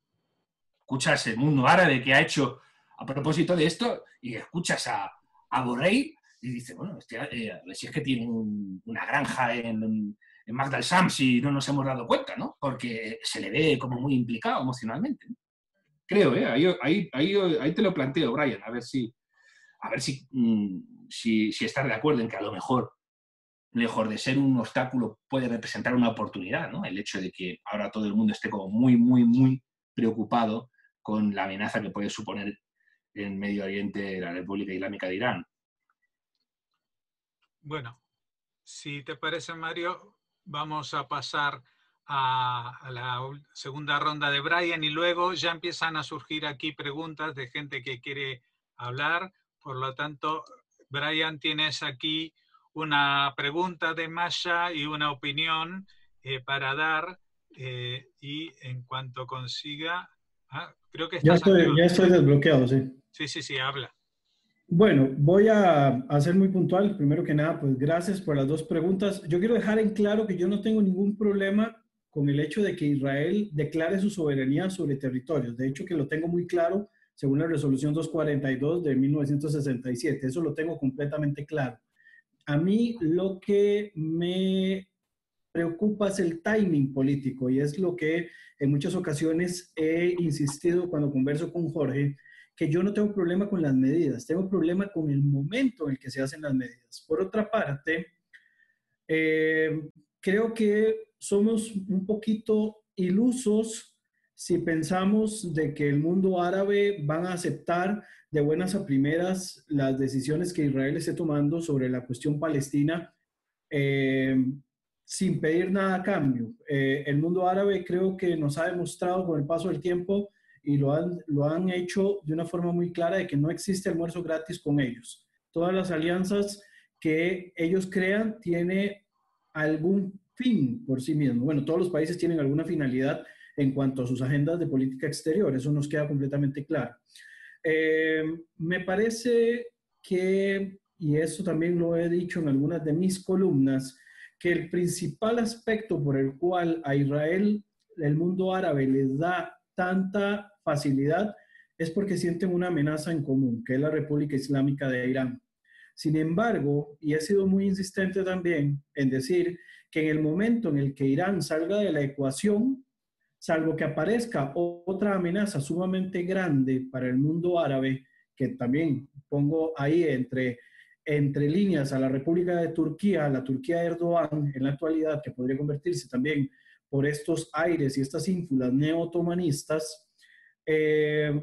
Escuchas el mundo árabe que ha hecho a propósito de esto y escuchas a, a Borrell y dice, bueno, ver si es que tiene una granja en, en Magdal si no nos hemos dado cuenta, ¿no? Porque se le ve como muy implicado emocionalmente. Creo, ¿eh? Ahí, ahí, te lo planteo, Brian, a ver si, a ver si, mm, si, si estás de acuerdo en que a lo mejor, lejos de ser un obstáculo, puede representar una oportunidad, ¿no? El hecho de que ahora todo el mundo esté como muy, muy, muy preocupado con la amenaza que puede suponer en Medio Oriente la República Islámica de Irán. Bueno, si te parece, Mario, vamos a pasar a, la segunda ronda de Brian y luego ya empiezan a surgir aquí preguntas de gente que quiere hablar. Por lo tanto, Brian, tienes aquí una pregunta de Masha y una opinión eh, para dar. Eh, y en cuanto consiga, ah, creo que ya estoy, ya estoy desbloqueado, sí. Sí, sí, sí, habla. Bueno, voy a, a, ser muy puntual. Primero que nada, pues gracias por las dos preguntas. Yo quiero dejar en claro que yo no tengo ningún problema con el hecho de que Israel declare su soberanía sobre territorios. De hecho, que lo tengo muy claro según la resolución 242 de 1967. Eso lo tengo completamente claro. A mí lo que me preocupa es el timing político y es lo que en muchas ocasiones he insistido cuando converso con Jorge, que yo no tengo problema con las medidas, tengo problema con el momento en el que se hacen las medidas. Por otra parte, eh, creo que somos un poquito ilusos si pensamos de que el mundo árabe van a aceptar de buenas a primeras las decisiones que Israel esté tomando sobre la cuestión palestina eh, sin pedir nada a cambio. Eh, el mundo árabe creo que nos ha demostrado con el paso del tiempo y lo han, lo han hecho de una forma muy clara de que no existe almuerzo gratis con ellos. Todas las alianzas que ellos crean tiene algún fin por sí mismo. Bueno, todos los países tienen alguna finalidad en cuanto a sus agendas de política exterior, eso nos queda completamente claro. Eh, me parece que, y eso también lo he dicho en algunas de mis columnas, que el principal aspecto por el cual a Israel el mundo árabe les da tanta facilidad es porque sienten una amenaza en común, que es la República Islámica de Irán. Sin embargo, y he sido muy insistente también en decir que en el momento en el que Irán salga de la ecuación, salvo que aparezca otra amenaza sumamente grande para el mundo árabe, que también pongo ahí entre, entre líneas a la República de Turquía, la Turquía de Erdogan en la actualidad, que podría convertirse también por estos aires y estas ínfulas neo-otomanistas, eh,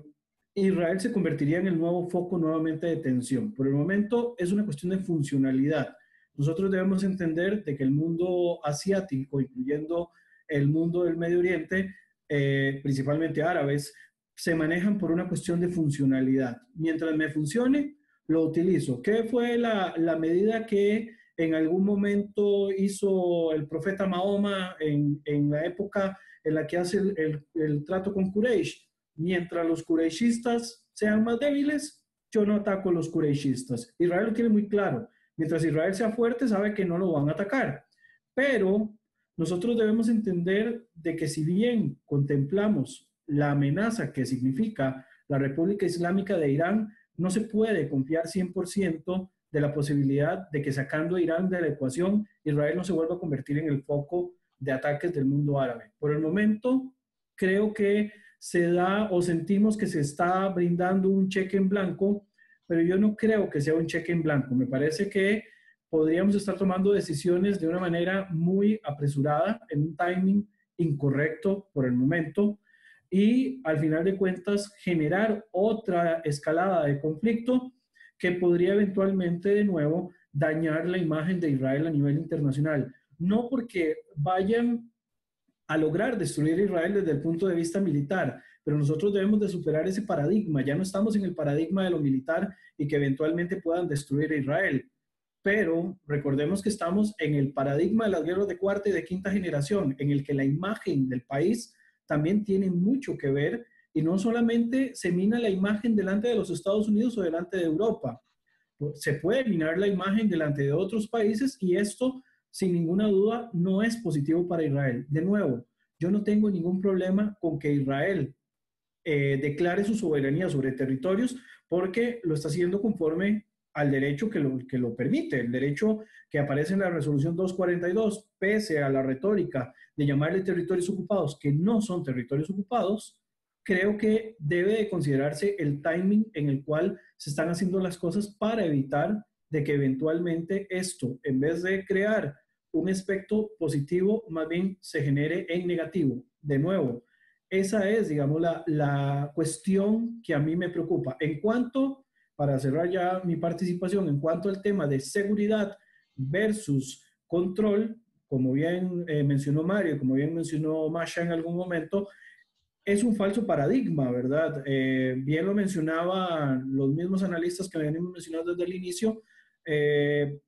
Israel se convertiría en el nuevo foco nuevamente de tensión. Por el momento es una cuestión de funcionalidad. Nosotros debemos entender de que el mundo asiático, incluyendo el mundo del Medio Oriente, eh, principalmente árabes, se manejan por una cuestión de funcionalidad. Mientras me funcione, lo utilizo. ¿Qué fue la, medida que en algún momento hizo el profeta Mahoma en, la época en la que hace el, trato con Quraysh? mientras los kureishistas sean más débiles, yo no ataco a los kureishistas. Israel lo tiene muy claro. Mientras Israel sea fuerte, sabe que no lo van a atacar. Pero nosotros debemos entender de que si bien contemplamos la amenaza que significa la República Islámica de Irán, no se puede confiar 100% de la posibilidad de que sacando a Irán de la ecuación, Israel no se vuelva a convertir en el foco de ataques del mundo árabe. Por el momento, creo que se da o sentimos que se está brindando un cheque en blanco, pero yo no creo que sea un cheque en blanco. Me parece que podríamos estar tomando decisiones de una manera muy apresurada, en un timing incorrecto por el momento, y al final de cuentas generar otra escalada de conflicto que podría eventualmente de nuevo dañar la imagen de Israel a nivel internacional. No porque vayan a lograr destruir Israel desde el punto de vista militar, pero nosotros debemos de superar ese paradigma. Ya no estamos en el paradigma de lo militar y que eventualmente puedan destruir a Israel. Pero recordemos que estamos en el paradigma de las guerras de cuarta y de quinta generación, en el que la imagen del país también tiene mucho que ver y no solamente se mina la imagen delante de los Estados Unidos o delante de Europa. Se puede minar la imagen delante de otros países y esto sin ninguna duda, no es positivo para Israel. De nuevo, yo no tengo ningún problema con que Israel eh, declare su soberanía sobre territorios porque lo está haciendo conforme al derecho que lo, que lo permite, el derecho que aparece en la resolución 242, pese a la retórica de llamarle territorios ocupados, que no son territorios ocupados, creo que debe de considerarse el timing en el cual se están haciendo las cosas para evitar de que eventualmente esto, en vez de crear un aspecto positivo, más bien se genere en negativo. De nuevo, esa es, digamos, la, la cuestión que a mí me preocupa. En cuanto, para cerrar ya mi participación, en cuanto al tema de seguridad versus control, como bien eh, mencionó Mario, como bien mencionó Masha en algún momento, es un falso paradigma, ¿verdad? Eh, bien lo mencionaban los mismos analistas que venimos mencionando desde el inicio. Eh,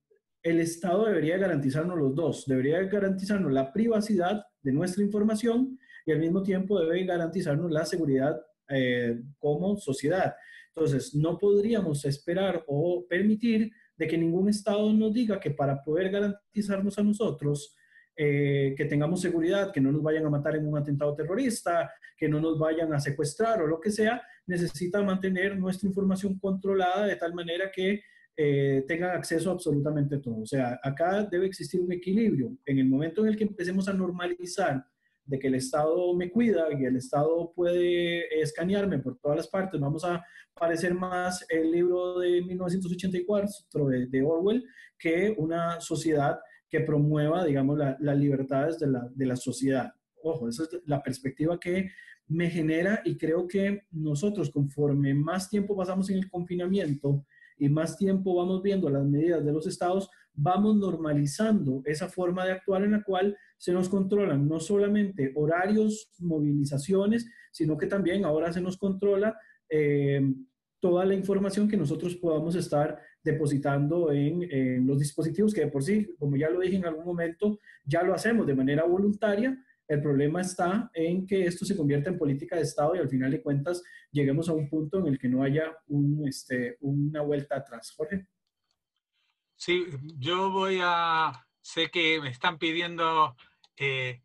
el Estado debería garantizarnos los dos, debería garantizarnos la privacidad de nuestra información y al mismo tiempo debe garantizarnos la seguridad eh, como sociedad. Entonces, no podríamos esperar o permitir de que ningún Estado nos diga que para poder garantizarnos a nosotros eh, que tengamos seguridad, que no nos vayan a matar en un atentado terrorista, que no nos vayan a secuestrar o lo que sea, necesita mantener nuestra información controlada de tal manera que eh, tengan acceso a absolutamente todo. O sea, acá debe existir un equilibrio. En el momento en el que empecemos a normalizar de que el Estado me cuida y el Estado puede escanearme por todas las partes, vamos a parecer más el libro de 1984 de Orwell que una sociedad que promueva, digamos, las libertades de la, de la sociedad. Ojo, esa es la perspectiva que me genera y creo que nosotros conforme más tiempo pasamos en el confinamiento y más tiempo vamos viendo las medidas de los estados, vamos normalizando esa forma de actuar en la cual se nos controlan no solamente horarios, movilizaciones, sino que también ahora se nos controla eh, toda la información que nosotros podamos estar depositando en, los dispositivos que de por sí, como ya lo dije en algún momento, ya lo hacemos de manera voluntaria. El problema está en que esto se convierta en política de Estado y al final de cuentas lleguemos a un punto en el que no haya un, este, una vuelta atrás. Jorge. Sí, yo voy a, sé que me están pidiendo eh,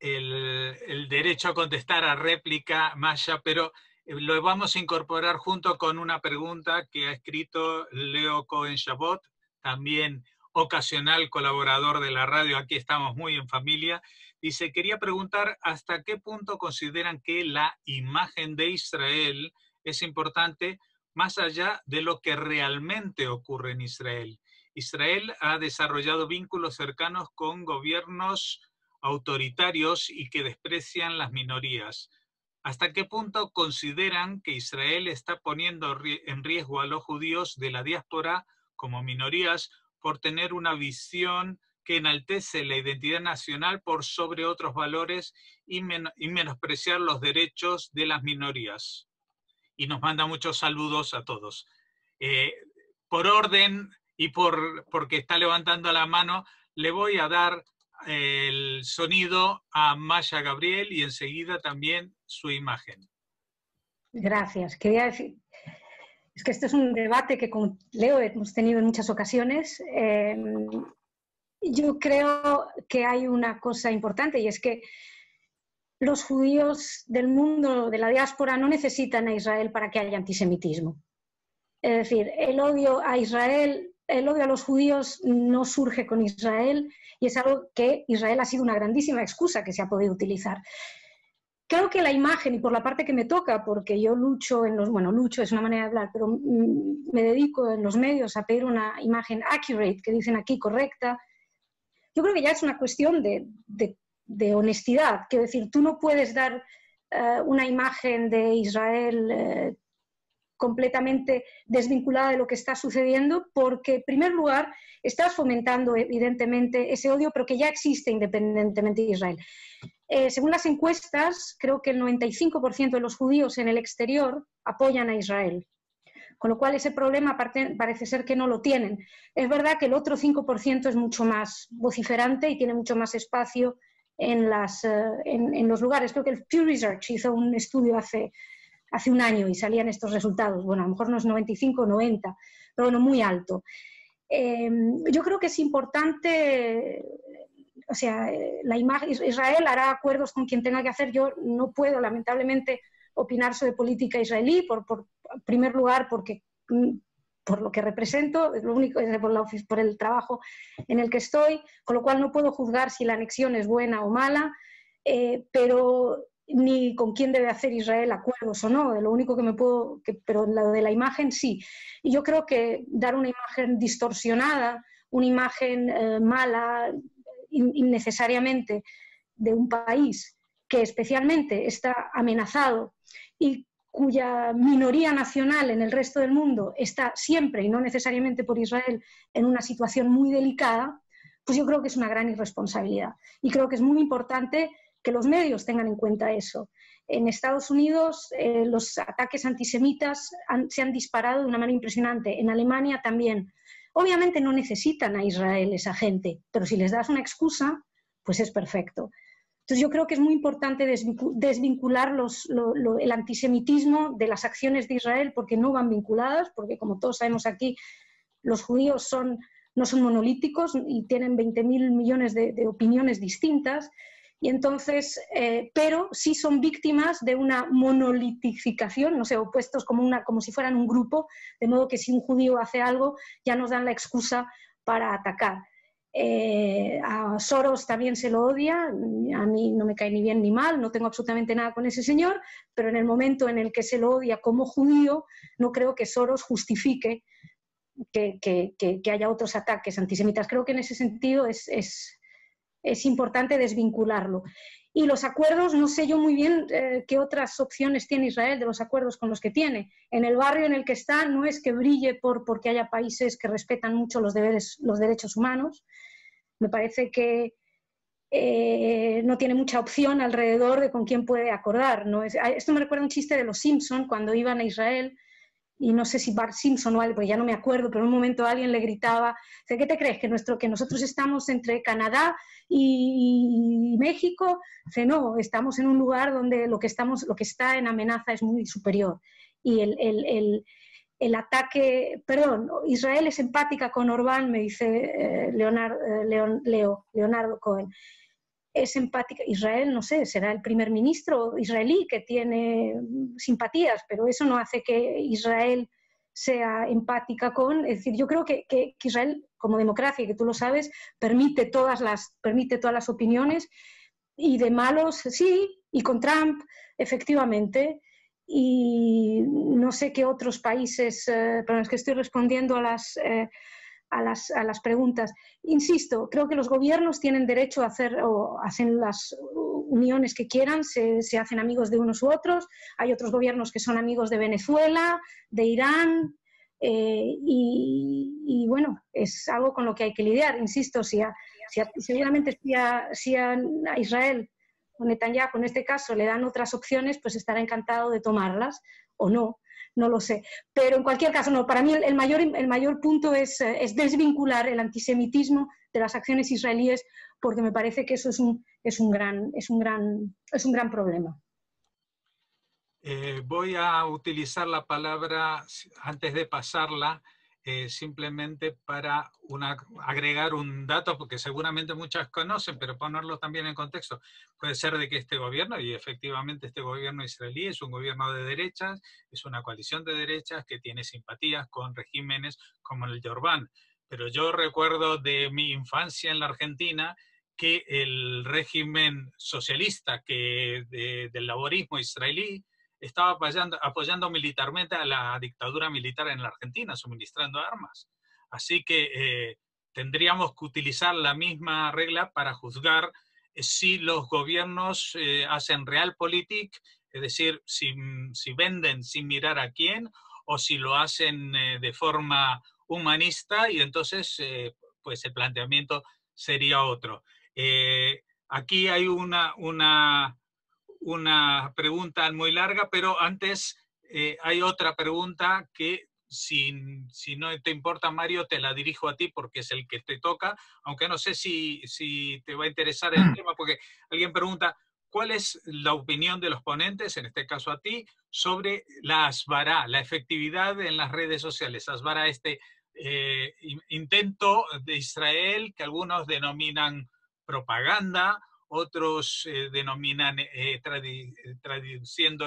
el, el, derecho a contestar a réplica, Maya, pero lo vamos a incorporar junto con una pregunta que ha escrito Leo Cohen Chabot, también ocasional colaborador de la radio, aquí estamos muy en familia. Dice, quería preguntar hasta qué punto consideran que la imagen de Israel es importante más allá de lo que realmente ocurre en Israel. Israel ha desarrollado vínculos cercanos con gobiernos autoritarios y que desprecian las minorías. ¿Hasta qué punto consideran que Israel está poniendo en riesgo a los judíos de la diáspora como minorías por tener una visión que enaltece la identidad nacional por sobre otros valores y, menospreciar los derechos de las minorías? Y nos manda muchos saludos a todos. Eh, por orden y por, porque está levantando la mano, le voy a dar el sonido a Maya Gabriel y enseguida también su imagen. Gracias. Quería decir, es que este es un debate que con Leo hemos tenido en muchas ocasiones. Em, yo creo que hay una cosa importante y es que los judíos del mundo, de la diáspora, no necesitan a Israel para que haya antisemitismo. Es decir, el odio a Israel, el odio a los judíos no surge con Israel y es algo que Israel ha sido una grandísima excusa que se ha podido utilizar. Creo que la imagen, y por la parte que me toca, porque yo lucho en los, bueno, lucho es una manera de hablar, pero mm, me dedico en los medios a pedir una imagen accurate, que dicen aquí, correcta, yo creo que ya es una cuestión de, de, honestidad. Quiero decir, tú no puedes dar eh, una imagen de Israel eh, completamente desvinculada de lo que está sucediendo, porque en primer lugar estás fomentando evidentemente ese odio, pero que ya existe independientemente de Israel. Eh, según las encuestas, creo que el 95% de los judíos en el exterior apoyan a Israel, con lo cual ese problema parece ser que no lo tienen. Es verdad que el otro 5% es mucho más vociferante y tiene mucho más espacio en, eh, en los lugares. Creo que el Pew Research hizo un estudio hace hace un año y salían estos resultados. Bueno, a lo mejor no es 95 90, pero bueno, muy alto. Em, yo creo que es importante, o sea, la imagen, Israel hará acuerdos con quien tenga que hacer. Yo no puedo, lamentablemente, opinar sobre política israelí, por, por primer lugar, porque mm, por lo que represento, lo único es por el trabajo en el que estoy, con lo cual no puedo juzgar si la anexión es buena o mala, eh, pero ni con quién debe hacer Israel acuerdos o no, de lo único que me puedo, que, pero lo de la imagen sí. Y yo creo que dar una imagen distorsionada, una imagen eh, mala, innecesariamente, de un país que especialmente está amenazado y cuya minoría nacional en el resto del mundo está siempre, y no necesariamente por Israel, en una situación muy delicada, pues yo creo que es una gran irresponsabilidad. Y creo que es muy importante que los medios tengan en cuenta eso. En Estados Unidos eh, los ataques antisemitas se han disparado de una manera impresionante. En Alemania también. Obviamente no necesitan a Israel esa gente, pero si les das una excusa, pues es perfecto. Entonces yo creo que es muy importante desvincular el antisemitismo de las acciones de Israel porque no van vinculadas, porque como todos sabemos aquí, los judíos no son monolíticos y tienen 20.000 millones de opiniones distintas y entonces, eh, pero sí son víctimas de una monolitificación, no sé, opuestos como, una, como si fueran un grupo, de modo que si un judío hace algo, ya nos dan la excusa para atacar. Eh, a Soros también se lo odia, a mí no me cae ni bien ni mal, no tengo absolutamente nada con ese señor, pero en el momento en el que se lo odia como judío, no creo que Soros justifique que, que, haya otros ataques antisemitas. Creo que en ese sentido es, es es importante desvincularlo. Y los acuerdos, no sé yo muy bien eh, qué otras opciones tiene Israel de los acuerdos con los que tiene. En el barrio en el que está no es que brille por, porque haya países que respetan mucho los, deberes, los derechos humanos. Me parece que eh, no tiene mucha opción alrededor de con quién puede acordar. esto me recuerda un chiste de los Simpson cuando iban a Israel y no sé si Bart Simpson o algo, pues ya no me acuerdo, pero en un momento alguien le gritaba, ¿qué te crees? ¿Que, nuestro, que nosotros estamos entre Canadá y, México? Dice, no, estamos en un lugar donde lo que, estamos, lo que está en amenaza es muy superior. Y el, el, el, el ataque, perdón, Israel es empática con Orbán, me dice eh, Leonardo, eh, Leo, Leonardo Cohen es empática. Israel, no sé, será el primer ministro israelí que tiene simpatías, pero eso no hace que Israel sea empática con. Es decir, yo creo que, Israel, como democracia, que tú lo sabes, permite todas, las, permite todas las opiniones y de malos, sí, y con Trump, efectivamente. Y no sé qué otros países, eh, pero es que estoy respondiendo a las. Eh, a las, a las, preguntas. Insisto, creo que los gobiernos tienen derecho a hacer o hacen las uniones que quieran, se, se, hacen amigos de unos u otros. Hay otros gobiernos que son amigos de Venezuela, de Irán, eh, y, bueno, es algo con lo que hay que lidiar. Insisto, si, si, seguramente si a, si a Israel o Netanyahu en este caso le dan otras opciones, pues estará encantado de tomarlas o no no lo sé. Pero en cualquier caso, no, para mí el, mayor, el mayor punto es, eh, es, desvincular el antisemitismo de las acciones israelíes, porque me parece que eso es un, es un, gran, es un, gran, es un gran problema. Eh, voy a utilizar la palabra, antes de pasarla, eh, simplemente para agregar un dato, porque seguramente muchas conocen, pero ponerlo también en contexto. Puede ser de que este gobierno, y efectivamente este gobierno israelí es un gobierno de derechas, es una coalición de derechas que tiene simpatías con regímenes como el de. Pero yo recuerdo de mi infancia en la Argentina que el régimen socialista que del laborismo israelí estaba apoyando, apoyando militarmente a la dictadura militar en la Argentina, suministrando armas. Así que eh, tendríamos que utilizar la misma regla para juzgar eh, si los gobiernos eh, hacen realpolitik, es decir, si, si, venden sin mirar a quién, o si lo hacen de forma humanista, y entonces pues el planteamiento sería otro. aquí hay una, una una pregunta muy larga, pero antes eh, hay otra pregunta que si, si, no te importa, Mario, te la dirijo a ti porque es el que te toca, aunque no sé si, si te va a interesar el tema, porque alguien pregunta, ¿cuál es la opinión de los ponentes, en este caso a ti, sobre la ASBARA, la efectividad en las redes sociales? ASBARA, este eh, intento de Israel que algunos denominan propaganda, otros eh, denominan eh, traduciendo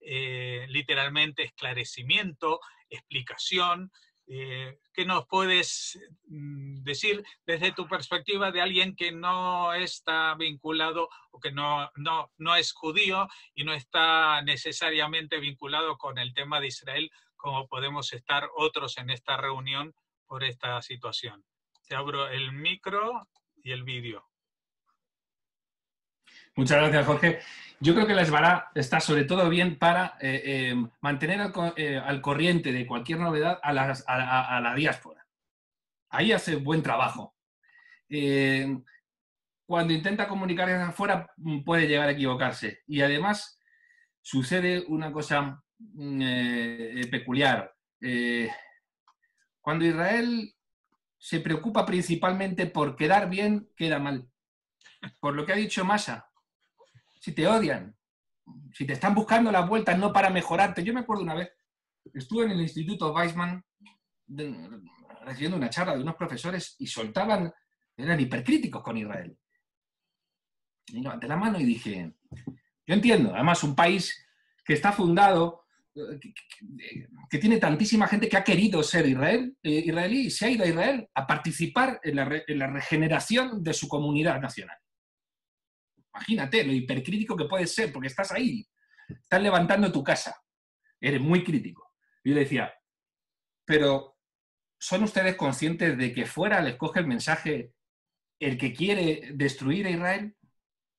eh, literalmente esclarecimiento, explicación. ¿Qué nos puedes mm, decir desde tu perspectiva de alguien que no está vinculado o que no, no, no es judío y no está necesariamente vinculado con el tema de Israel como podemos estar otros en esta reunión por esta situación? Te abro el micro y el vídeo. Muchas gracias, Jorge. Yo creo que la SBARA está sobre todo bien para eh, eh, mantener eh, al, corriente de cualquier novedad a la, diáspora. Ahí hace buen trabajo. cuando intenta comunicar desde afuera mm, puede llegar a equivocarse. Y además sucede una cosa mm, peculiar. Cuando Israel se preocupa principalmente por quedar bien, queda mal. Por lo que ha dicho Massa, si te odian, si te están buscando las vueltas no para mejorarte. Yo me acuerdo una vez, estuve en el Instituto Weizmann recibiendo una charla de unos profesores y soltaban, eran hipercríticos con Israel. Y levanté la mano y dije, yo entiendo, además un país que está fundado, eh, que, tiene tantísima gente que ha querido ser eh, israelí y se ha ido a Israel a participar en la, en la regeneración de su comunidad nacional. Imagínate lo hipercrítico que puedes ser, porque estás ahí, estás levantando tu casa, eres muy crítico. Y yo le decía, pero ¿son ustedes conscientes de que fuera les coge el mensaje el que quiere destruir a Israel?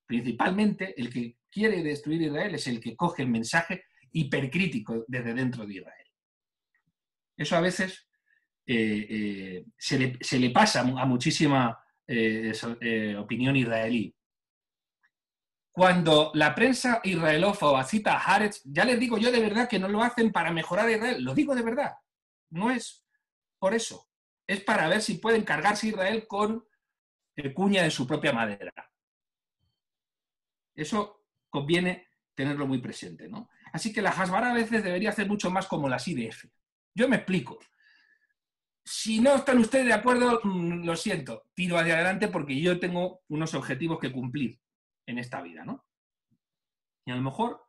Principalmente el que quiere destruir a Israel es el que coge el mensaje hipercrítico desde dentro de Israel. Eso a veces eh, eh, se, le, pasa a muchísima eh, opinión israelí. Cuando la prensa israelófoba cita a Haaretz, ya les digo yo de verdad que no lo hacen para mejorar a Israel, lo digo de verdad. No es por eso. Es para ver si pueden cargarse Israel con el cuña de su propia madera. Eso conviene tenerlo muy presente. ¿no? Así que la Hasbara a veces debería hacer mucho más como las IDF. Yo me explico. Si no están ustedes de acuerdo, mm, lo siento, tiro hacia adelante porque yo tengo unos objetivos que cumplir en esta vida. ¿no? Y a lo mejor,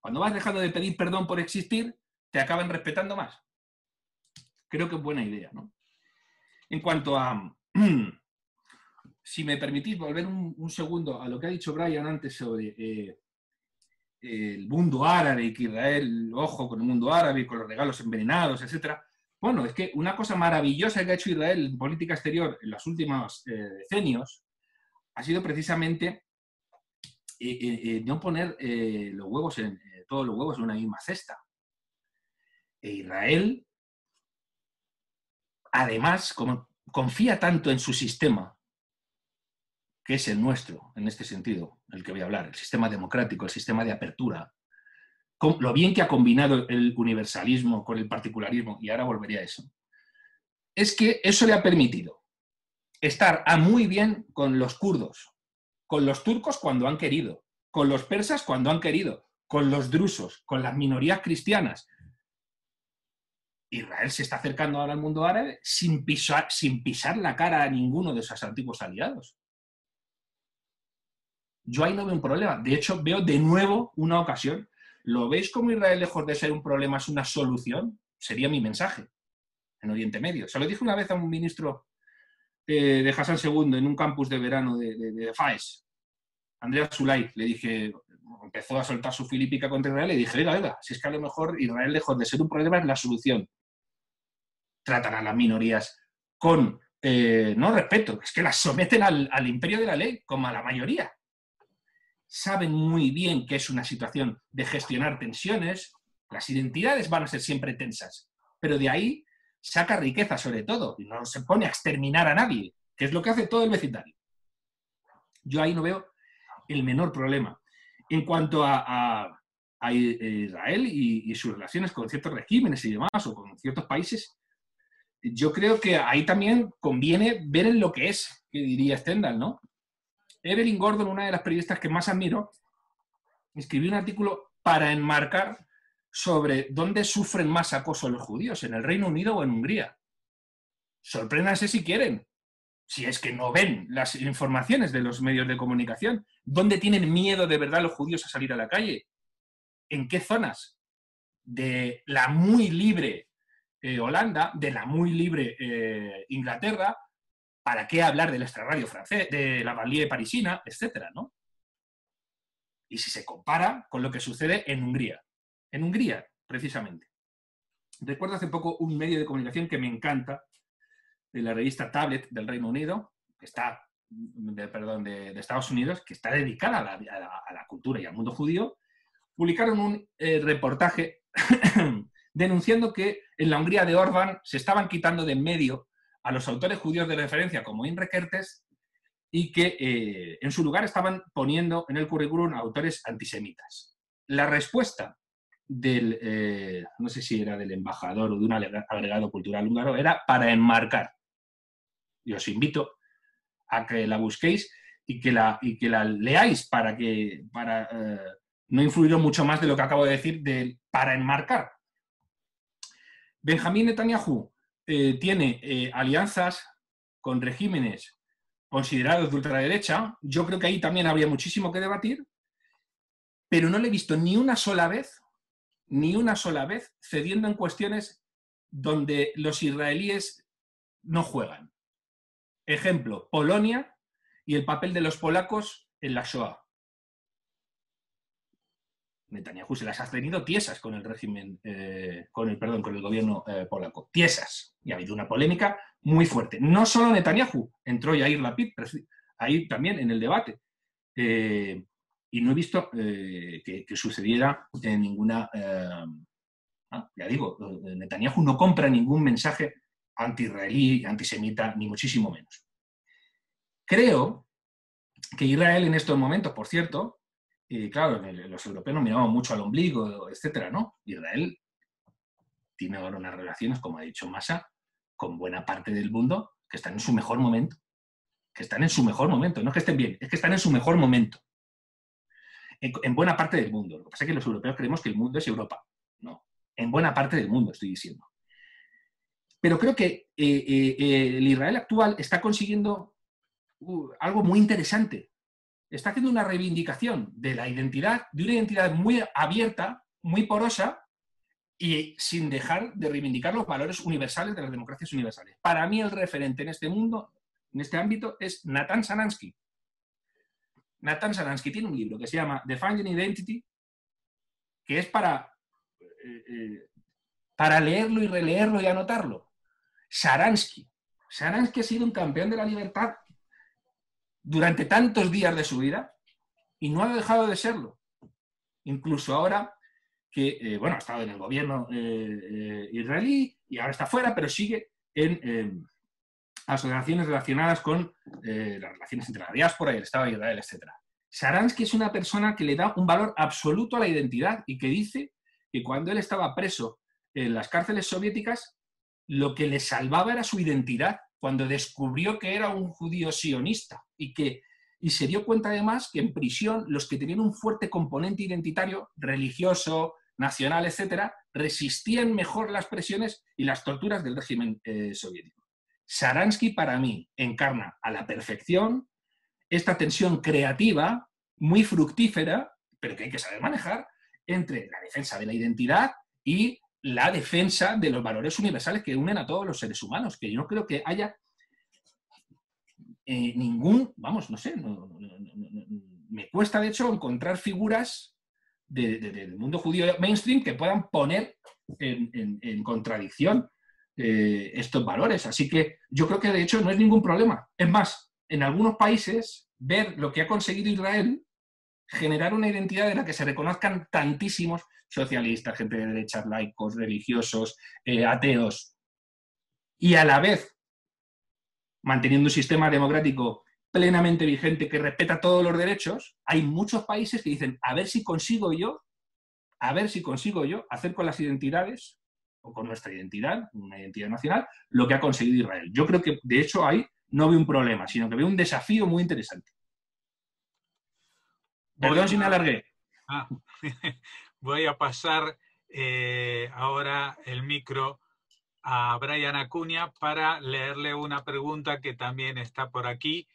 cuando vas dejando de pedir perdón por existir, te acaban respetando más creo que es buena idea. ¿no? En cuanto a, si me permitís volver un, segundo a lo que ha dicho Brian antes sobre eh, el mundo árabe y que Israel, ojo con el mundo árabe y con los regalos envenenados, etc. Bueno, es que una cosa maravillosa que ha hecho Israel en política exterior en los últimos eh, decenios ha sido precisamente eh, no poner los huevos en, todos los huevos en una misma cesta. E Israel además, como confía tanto en su sistema, que es el nuestro, en este sentido, el que voy a hablar, el sistema democrático, el sistema de apertura, lo bien que ha combinado el universalismo con el particularismo, y ahora volvería a eso, es que eso le ha permitido estar a muy bien con los kurdos, con los turcos cuando han querido, con los persas cuando han querido, con los drusos, con las minorías cristianas, Israel se está acercando ahora al mundo árabe sin pisar, sin pisar la cara a ninguno de esos antiguos aliados. Yo ahí no veo un problema. De hecho, veo de nuevo una ocasión. ¿Lo veis como Israel, lejos de ser un problema, es una solución? Sería mi mensaje en Oriente Medio. Se lo dije una vez a un ministro de Hassan II en un campus de verano de, de, FAES, Andrea Zulay. Le dije, empezó a soltar su filipica contra Israel y dije, oiga, oiga, si es que a lo mejor Israel, lejos de ser un problema, es la solución tratan a las minorías con eh, no respeto, es que las someten al, imperio de la ley, como a la mayoría. Saben muy bien que es una situación de gestionar tensiones, las identidades van a ser siempre tensas, pero de ahí saca riqueza sobre todo, y no se pone a exterminar a nadie, que es lo que hace todo el vecindario. Yo ahí no veo el menor problema. En cuanto a, Israel y, y, sus relaciones con ciertos regímenes y demás, o con ciertos países, yo creo que ahí también conviene ver en lo que es, que diría Stendhal, ¿no? Evelyn Gordon, una de las periodistas que más admiro, escribió un artículo para enmarcar sobre dónde sufren más acoso los judíos, en el Reino Unido o en Hungría. Sorpréndanse si quieren, si es que no ven las informaciones de los medios de comunicación. ¿Dónde tienen miedo de verdad los judíos a salir a la calle? ¿En qué zonas? De la muy libre eh, Holanda, de la muy libre eh, Inglaterra, ¿para qué hablar del extrarradio francés, de la banlieue parisina, etcétera, ¿no? Y si se compara con lo que sucede en Hungría. En Hungría, precisamente. Recuerdo hace poco un medio de comunicación que me encanta, de la revista Tablet del Reino Unido, que está, de, perdón, de, Estados Unidos, que está dedicada a la, cultura y al mundo judío, publicaron un eh, reportaje denunciando que en la Hungría de Orbán se estaban quitando de en medio a los autores judíos de referencia como Imre Kertész y que eh, en su lugar estaban poniendo en el currículum autores antisemitas. La respuesta del, eh, no sé si era del embajador o de un agregado cultural húngaro, era para enmarcar. Y os invito a que la busquéis y que la, y que la leáis para, que, para eh, no influir mucho más de lo que acabo de decir de para enmarcar. Benjamín Netanyahu tiene alianzas con regímenes considerados de ultraderecha, yo creo que ahí también habría muchísimo que debatir, pero no le he visto ni una sola vez, ni una sola vez cediendo en cuestiones donde los israelíes no juegan. Ejemplo, Polonia y el papel de los polacos en la Shoah. Netanyahu se las ha tenido tiesas con el régimen, eh, con el perdón, con el gobierno eh, polaco. Tiesas. Y ha habido una polémica muy fuerte. No solo Netanyahu, entró Yair Lapid ahí también en el debate. Eh, y no he visto que, sucediera en ninguna. Ah, ya digo, Netanyahu no compra ningún mensaje anti-israelí, antisemita, ni muchísimo menos. Creo que Israel en estos momentos, por cierto, y claro, los europeos miramos mucho al ombligo, etcétera, ¿no? Israel tiene ahora unas relaciones, como ha dicho Massa, con buena parte del mundo que están en su mejor momento. Que están en su mejor momento. No es que estén bien, es que están en su mejor momento. En, buena parte del mundo. Lo que pasa es que los europeos creemos que el mundo es Europa. No. En buena parte del mundo, estoy diciendo. Pero creo que eh, eh, eh, el Israel actual está consiguiendo uh, algo muy interesante está haciendo una reivindicación de la identidad, de una identidad muy abierta, muy porosa, y sin dejar de reivindicar los valores universales de las democracias universales. Para mí el referente en este mundo, en este ámbito, es Nathan Sanansky. Nathan Sanansky tiene un libro que se llama Defining Identity, que es para, eh, eh, para leerlo y releerlo y anotarlo. Saransky. Saransky ha sido un campeón de la libertad durante tantos días de su vida y no ha dejado de serlo. Incluso ahora que, eh, bueno, ha estado en el gobierno israelí y ahora está fuera, pero sigue en asociaciones relacionadas con las relaciones entre la diáspora y el Estado de Israel, etc. Saransky es una persona que le da un valor absoluto a la identidad y que dice que cuando él estaba preso en las cárceles soviéticas, lo que le salvaba era su identidad cuando descubrió que era un judío sionista y que y se dio cuenta además que en prisión los que tenían un fuerte componente identitario, religioso, nacional, etcétera, resistían mejor las presiones y las torturas del régimen eh, soviético. Saransky para mí encarna a la perfección esta tensión creativa muy fructífera, pero que hay que saber manejar entre la defensa de la identidad y la defensa de los valores universales que unen a todos los seres humanos, que yo no creo que haya eh, ningún, vamos, no sé, me cuesta de hecho encontrar figuras del mundo judío mainstream que puedan poner en, contradicción eh, estos valores. Así que yo creo que de hecho no es ningún problema. Es más, en algunos países ver lo que ha conseguido Israel, generar una identidad de la que se reconozcan tantísimos socialistas, gente de derecha, laicos, religiosos, eh, ateos, y a la vez manteniendo un sistema democrático plenamente vigente que respeta todos los derechos, hay muchos países que dicen, a ver si consigo yo, a ver si consigo yo hacer con las identidades o con nuestra identidad, una identidad nacional, lo que ha conseguido Israel. Yo creo que, de hecho, ahí no veo un problema, sino que veo un desafío muy interesante. Perdón si me alargué. Ah, voy a pasar eh, ahora el micro a Brian Acuña para leerle una pregunta que también está por aquí,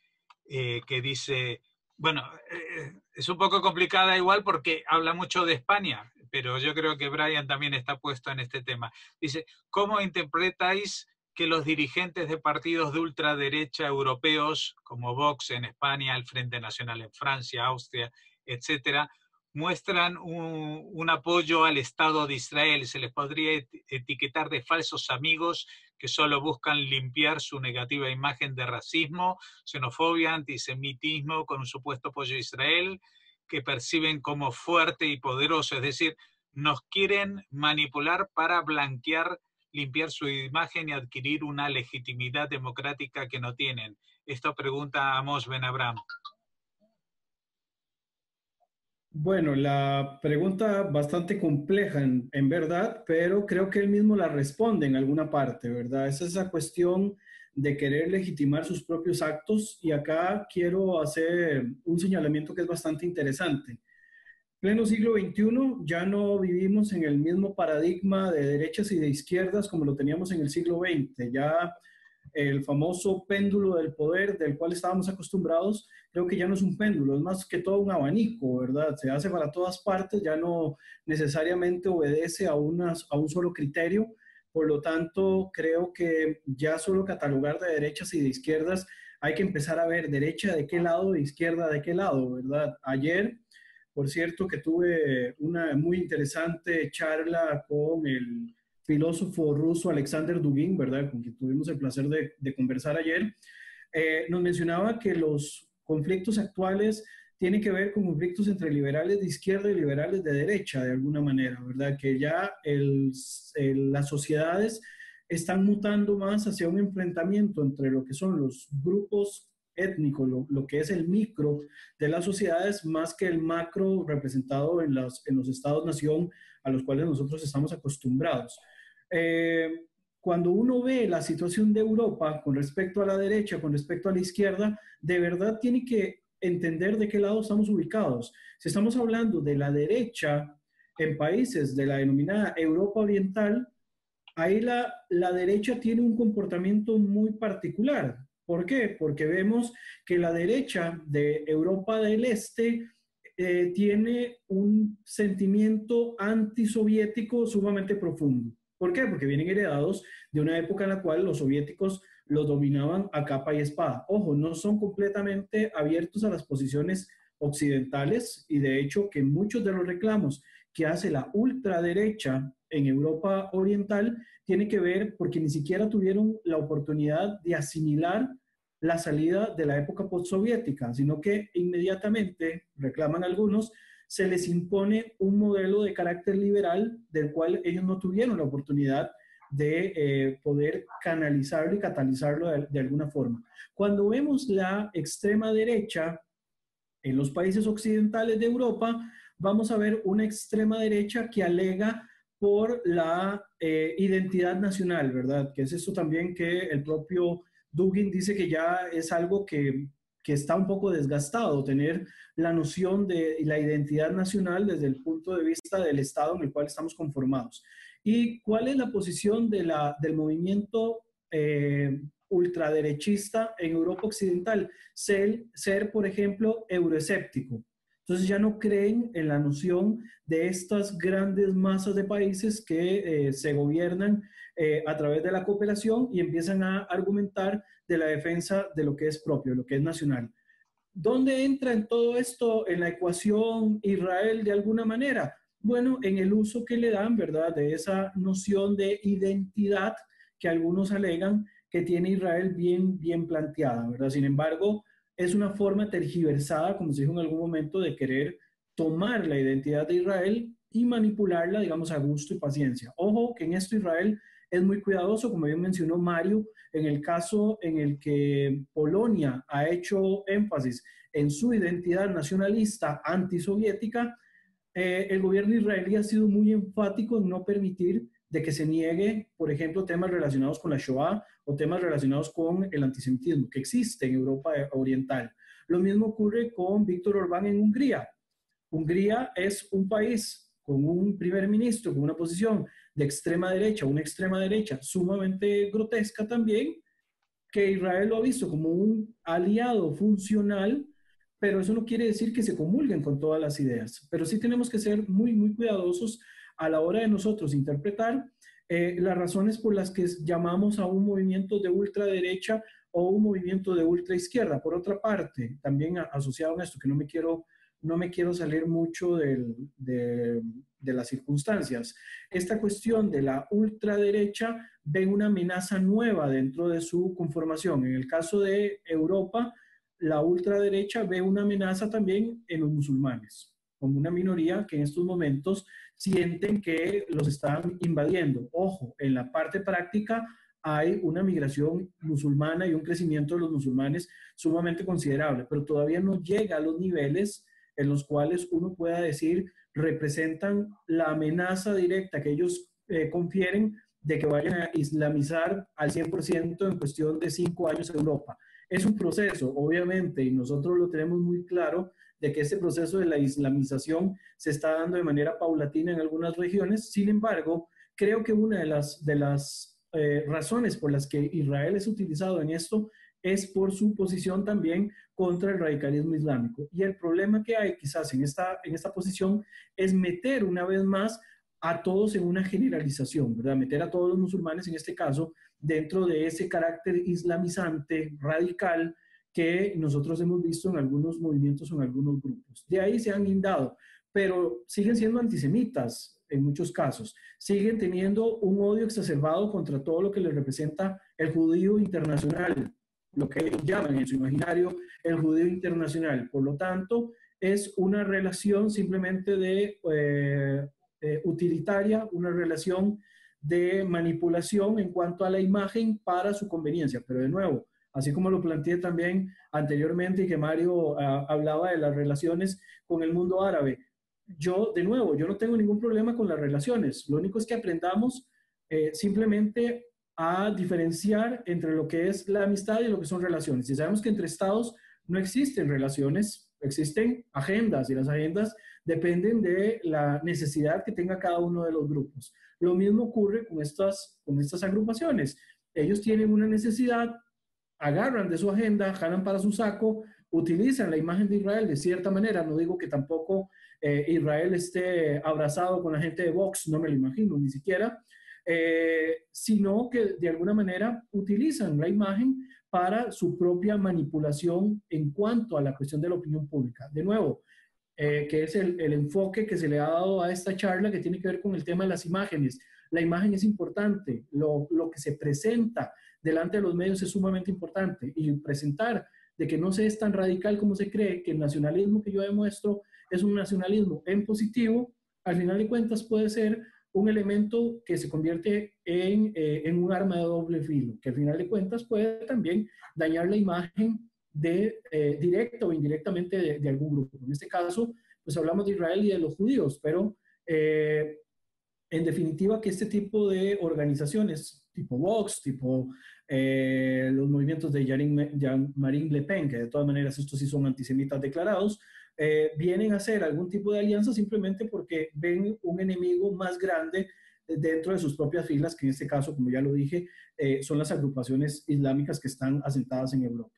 eh, que dice, bueno, eh, es un poco complicada igual porque habla mucho de España, pero yo creo que Brian también está puesto en este tema. Dice, ¿cómo interpretáis que los dirigentes de partidos de ultraderecha europeos, como Vox en España, el Frente Nacional en Francia, Austria, etcétera, muestran un, apoyo al Estado de Israel. Se les podría etiquetar de falsos amigos que solo buscan limpiar su negativa imagen de racismo, xenofobia, antisemitismo con un supuesto apoyo a Israel, que perciben como fuerte y poderoso. Es decir, nos quieren manipular para blanquear, limpiar su imagen y adquirir una legitimidad democrática que no tienen. Esta pregunta a Mos Ben Abraham. Bueno, la pregunta bastante compleja en, en, verdad, pero creo que él mismo la responde en alguna parte, ¿verdad? Es esa cuestión de querer legitimar sus propios actos y acá quiero hacer un señalamiento que es bastante interesante. Pleno siglo XXI ya no vivimos en el mismo paradigma de derechas y de izquierdas como lo teníamos en el siglo XX. Ya el famoso péndulo del poder del cual estábamos acostumbrados, creo que ya no es un péndulo, es más que todo un abanico, ¿verdad? Se hace para todas partes, ya no necesariamente obedece a, unas, a un solo criterio. Por lo tanto, creo que ya solo catalogar de derechas y de izquierdas, hay que empezar a ver derecha de qué lado, izquierda de qué lado, ¿verdad? Ayer, por cierto, que tuve una muy interesante charla con el filósofo ruso Alexander Dugin, ¿verdad? Con quien tuvimos el placer de, de conversar ayer, eh, nos mencionaba que los conflictos actuales tienen que ver con conflictos entre liberales de izquierda y liberales de derecha, de alguna manera, ¿verdad? Que ya las sociedades están mutando más hacia un enfrentamiento entre lo que son los grupos étnicos, lo, que es el micro de las sociedades, más que el macro representado en los estados-nación a los cuales nosotros estamos acostumbrados. Eh, cuando uno ve la situación de Europa con respecto a la derecha, con respecto a la izquierda, de verdad tiene que entender de qué lado estamos ubicados. Si estamos hablando de la derecha en países de la denominada Europa Oriental, ahí la, la derecha tiene un comportamiento muy particular. ¿Por qué? Porque vemos que la derecha de Europa del Este eh, tiene un sentimiento antisoviético sumamente profundo. ¿Por qué? Porque vienen heredados de una época en la cual los soviéticos los dominaban a capa y espada. Ojo, no son completamente abiertos a las posiciones occidentales y de hecho que muchos de los reclamos que hace la ultraderecha en Europa Oriental tiene que ver porque ni siquiera tuvieron la oportunidad de asimilar la salida de la época postsoviética, sino que inmediatamente, reclaman algunos, se les impone un modelo de carácter liberal del cual ellos no tuvieron la oportunidad de eh, poder canalizarlo y catalizarlo de, de, alguna forma. Cuando vemos la extrema derecha en los países occidentales de Europa, vamos a ver una extrema derecha que alega por la eh, identidad nacional, ¿verdad? Que es eso también que el propio Dugin dice que ya es algo que, que está un poco desgastado, tener la noción de la identidad nacional desde el punto de vista del Estado en el cual estamos conformados. ¿Y cuál es la posición del movimiento eh, ultraderechista en Europa Occidental? Ser, ser, por ejemplo, euroescéptico. Entonces ya no creen en la noción de estas grandes masas de países que eh, se gobiernan eh, a través de la cooperación y empiezan a argumentar de la defensa de lo que es propio, lo que es nacional. ¿Dónde entra en todo esto en la ecuación Israel de alguna manera? Bueno, en el uso que le dan, ¿verdad? De esa noción de identidad que algunos alegan que tiene Israel bien, bien planteada, ¿verdad? Sin embargo, es una forma tergiversada, como se dijo en algún momento, de querer tomar la identidad de Israel y manipularla, digamos, a gusto y paciencia. Ojo que en esto Israel es muy cuidadoso, como bien mencionó Mario, en el caso en el que Polonia ha hecho énfasis en su identidad nacionalista antisoviética, eh, el gobierno israelí ha sido muy enfático en no permitir de que se niegue, por ejemplo, temas relacionados con la Shoah o temas relacionados con el antisemitismo que existe en Europa Oriental. Lo mismo ocurre con Víctor Orbán en Hungría. Hungría es un país con un primer ministro, con una posición de extrema derecha, una extrema derecha sumamente grotesca también, que Israel lo ha visto como un aliado funcional, pero eso no quiere decir que se comulguen con todas las ideas. Pero sí tenemos que ser muy, muy cuidadosos a la hora de nosotros interpretar eh, las razones por las que llamamos a un movimiento de ultraderecha o un movimiento de ultraizquierda. Por otra parte, también asociado a esto, que no me quiero no me quiero salir mucho del, de, de, las circunstancias. Esta cuestión de la ultraderecha ve una amenaza nueva dentro de su conformación. En el caso de Europa, la ultraderecha ve una amenaza también en los musulmanes, como una minoría que en estos momentos sienten que los están invadiendo. Ojo, en la parte práctica hay una migración musulmana y un crecimiento de los musulmanes sumamente considerable, pero todavía no llega a los niveles en los cuales uno pueda decir representan la amenaza directa que ellos eh, confieren de que vayan a islamizar al 100% en cuestión de cinco años Europa. Es un proceso, obviamente, y nosotros lo tenemos muy claro, de que este proceso de la islamización se está dando de manera paulatina en algunas regiones. Sin embargo, creo que una de las, de las eh, razones por las que Israel es utilizado en esto es por su posición también contra el radicalismo islámico. Y el problema que hay quizás en esta, en esta posición es meter una vez más a todos en una generalización, ¿verdad? Meter a todos los musulmanes en este caso dentro de ese carácter islamizante, radical, que nosotros hemos visto en algunos movimientos o en algunos grupos. De ahí se han guindado, pero siguen siendo antisemitas en muchos casos, siguen teniendo un odio exacerbado contra todo lo que les representa el judío internacional, lo que ellos llaman en su imaginario el judío internacional. Por lo tanto, es una relación simplemente de eh, eh, utilitaria, una relación de manipulación en cuanto a la imagen para su conveniencia. Pero de nuevo, así como lo planteé también anteriormente y que Mario ah, hablaba de las relaciones con el mundo árabe. Yo, de nuevo, yo no tengo ningún problema con las relaciones. Lo único es que aprendamos eh, simplemente a diferenciar entre lo que es la amistad y lo que son relaciones. Y sabemos que entre estados no existen relaciones, existen agendas y las agendas dependen de la necesidad que tenga cada uno de los grupos. Lo mismo ocurre con estas, con estas agrupaciones. Ellos tienen una necesidad, agarran de su agenda, jalan para su saco, utilizan la imagen de Israel de cierta manera. No digo que tampoco eh, Israel esté abrazado con la gente de Vox, no me lo imagino ni siquiera, eh, sino que de alguna manera utilizan la imagen para su propia manipulación en cuanto a la cuestión de la opinión pública. De nuevo, eh, que es el, enfoque que se le ha dado a esta charla que tiene que ver con el tema de las imágenes. La imagen es importante, lo, lo que se presenta delante de los medios es sumamente importante y presentar de que no se es tan radical como se cree, que el nacionalismo que yo demuestro es un nacionalismo en positivo, al final de cuentas puede ser un elemento que se convierte en, eh, en, un arma de doble filo, que al final de cuentas puede también dañar la imagen de, eh, directa o indirectamente de, algún grupo. En este caso, pues hablamos de Israel y de los judíos, pero eh, en definitiva que este tipo de organizaciones, tipo Vox, tipo eh, los movimientos de Marine Le Pen, que de todas maneras estos sí son antisemitas declarados, vienen a hacer algún tipo de alianza simplemente porque ven un enemigo más grande dentro de sus propias filas, que en este caso, como ya lo dije, son las agrupaciones islámicas que están asentadas en Europa.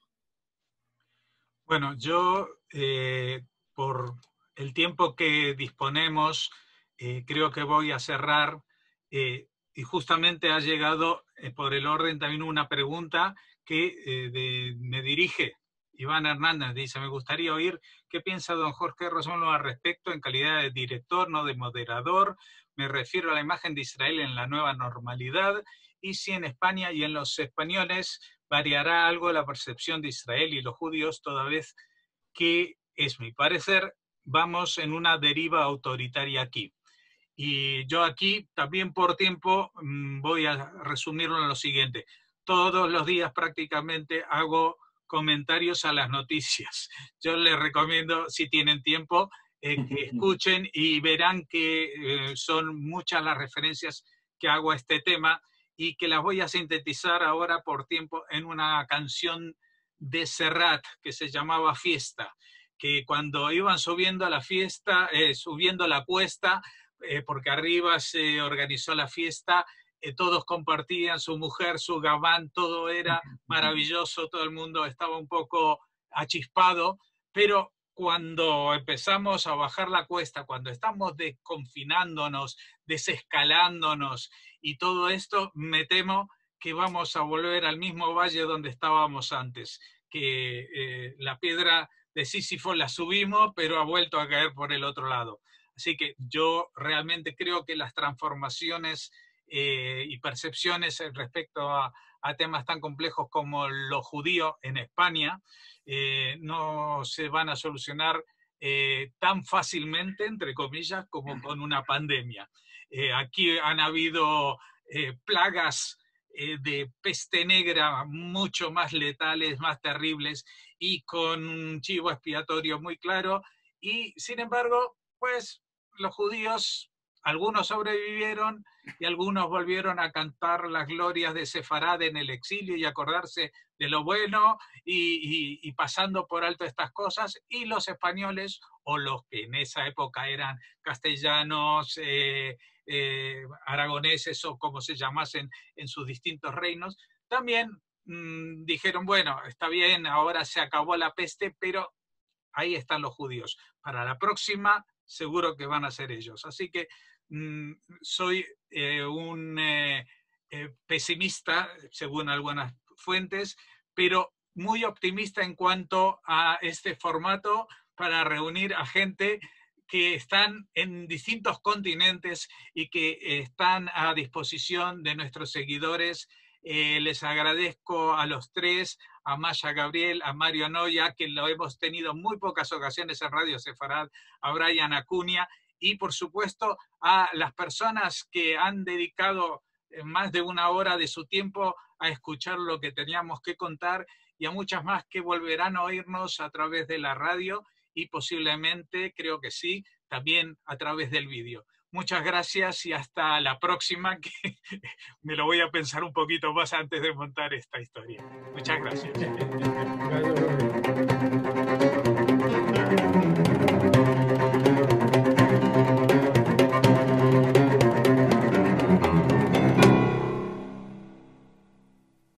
Bueno, yo eh, por el tiempo que disponemos, eh, creo que voy a cerrar eh, y justamente ha llegado por el orden también una pregunta que me dirige Iván Hernández. Dice, me gustaría oír qué piensa don Jorge Rosón al respecto en calidad de director, no de moderador. Me refiero a la imagen de Israel en la nueva normalidad y si en España y en los españoles variará algo la percepción de Israel y los judíos, toda vez que, es mi parecer, vamos en una deriva autoritaria aquí. Y yo aquí, también por tiempo, mm, voy a resumirlo en lo siguiente. Todos los días prácticamente hago comentarios a las noticias. Yo les recomiendo, si tienen tiempo, eh, que escuchen y verán que eh, son muchas las referencias que hago a este tema y que las voy a sintetizar ahora por tiempo en una canción de Serrat que se llamaba Fiesta, que cuando iban subiendo a la fiesta, eh, subiendo la cuesta, porque arriba se organizó la fiesta, eh, todos compartían su mujer, su gabán, todo era maravilloso, todo el mundo estaba un poco achispado, pero cuando empezamos a bajar la cuesta, cuando estamos desconfinándonos, desescalándonos y todo esto, me temo que vamos a volver al mismo valle donde estábamos antes, que eh, la piedra de Sísifo la subimos, pero ha vuelto a caer por el otro lado. Así que yo realmente creo que las transformaciones eh, y percepciones respecto a, a temas tan complejos como lo judío en España, eh, no se van a solucionar eh, tan fácilmente, entre comillas, como con una pandemia. Aquí han habido plagas de peste negra mucho más letales, más terribles y con un chivo expiatorio muy claro. Y sin embargo, pues los judíos, algunos sobrevivieron y algunos volvieron a cantar las glorias de Sefarad en el exilio y acordarse de lo bueno y, pasando por alto estas cosas. Y los españoles, o los que en esa época eran castellanos, eh, eh, aragoneses o como se llamasen en sus distintos reinos, también mm, dijeron, bueno, está bien, ahora se acabó la peste, pero ahí están los judíos. Para la próxima, seguro que van a ser ellos. Así que mm, soy eh, un eh, pesimista, según algunas fuentes, pero muy optimista en cuanto a este formato para reunir a gente que están en distintos continentes y que están a disposición de nuestros seguidores. Eh, les agradezco a los tres, a Maya Gabriel, a Mario Noya, que lo hemos tenido muy pocas ocasiones en Radio Sefarad, a Brian Acuña y por supuesto a las personas que han dedicado eh, más de una hora de su tiempo a escuchar lo que teníamos que contar y a muchas más que volverán a oírnos a través de la radio y posiblemente, creo que sí, también a través del vídeo. Muchas gracias y hasta la próxima, que me lo voy a pensar un poquito más antes de montar esta historia. Muchas gracias.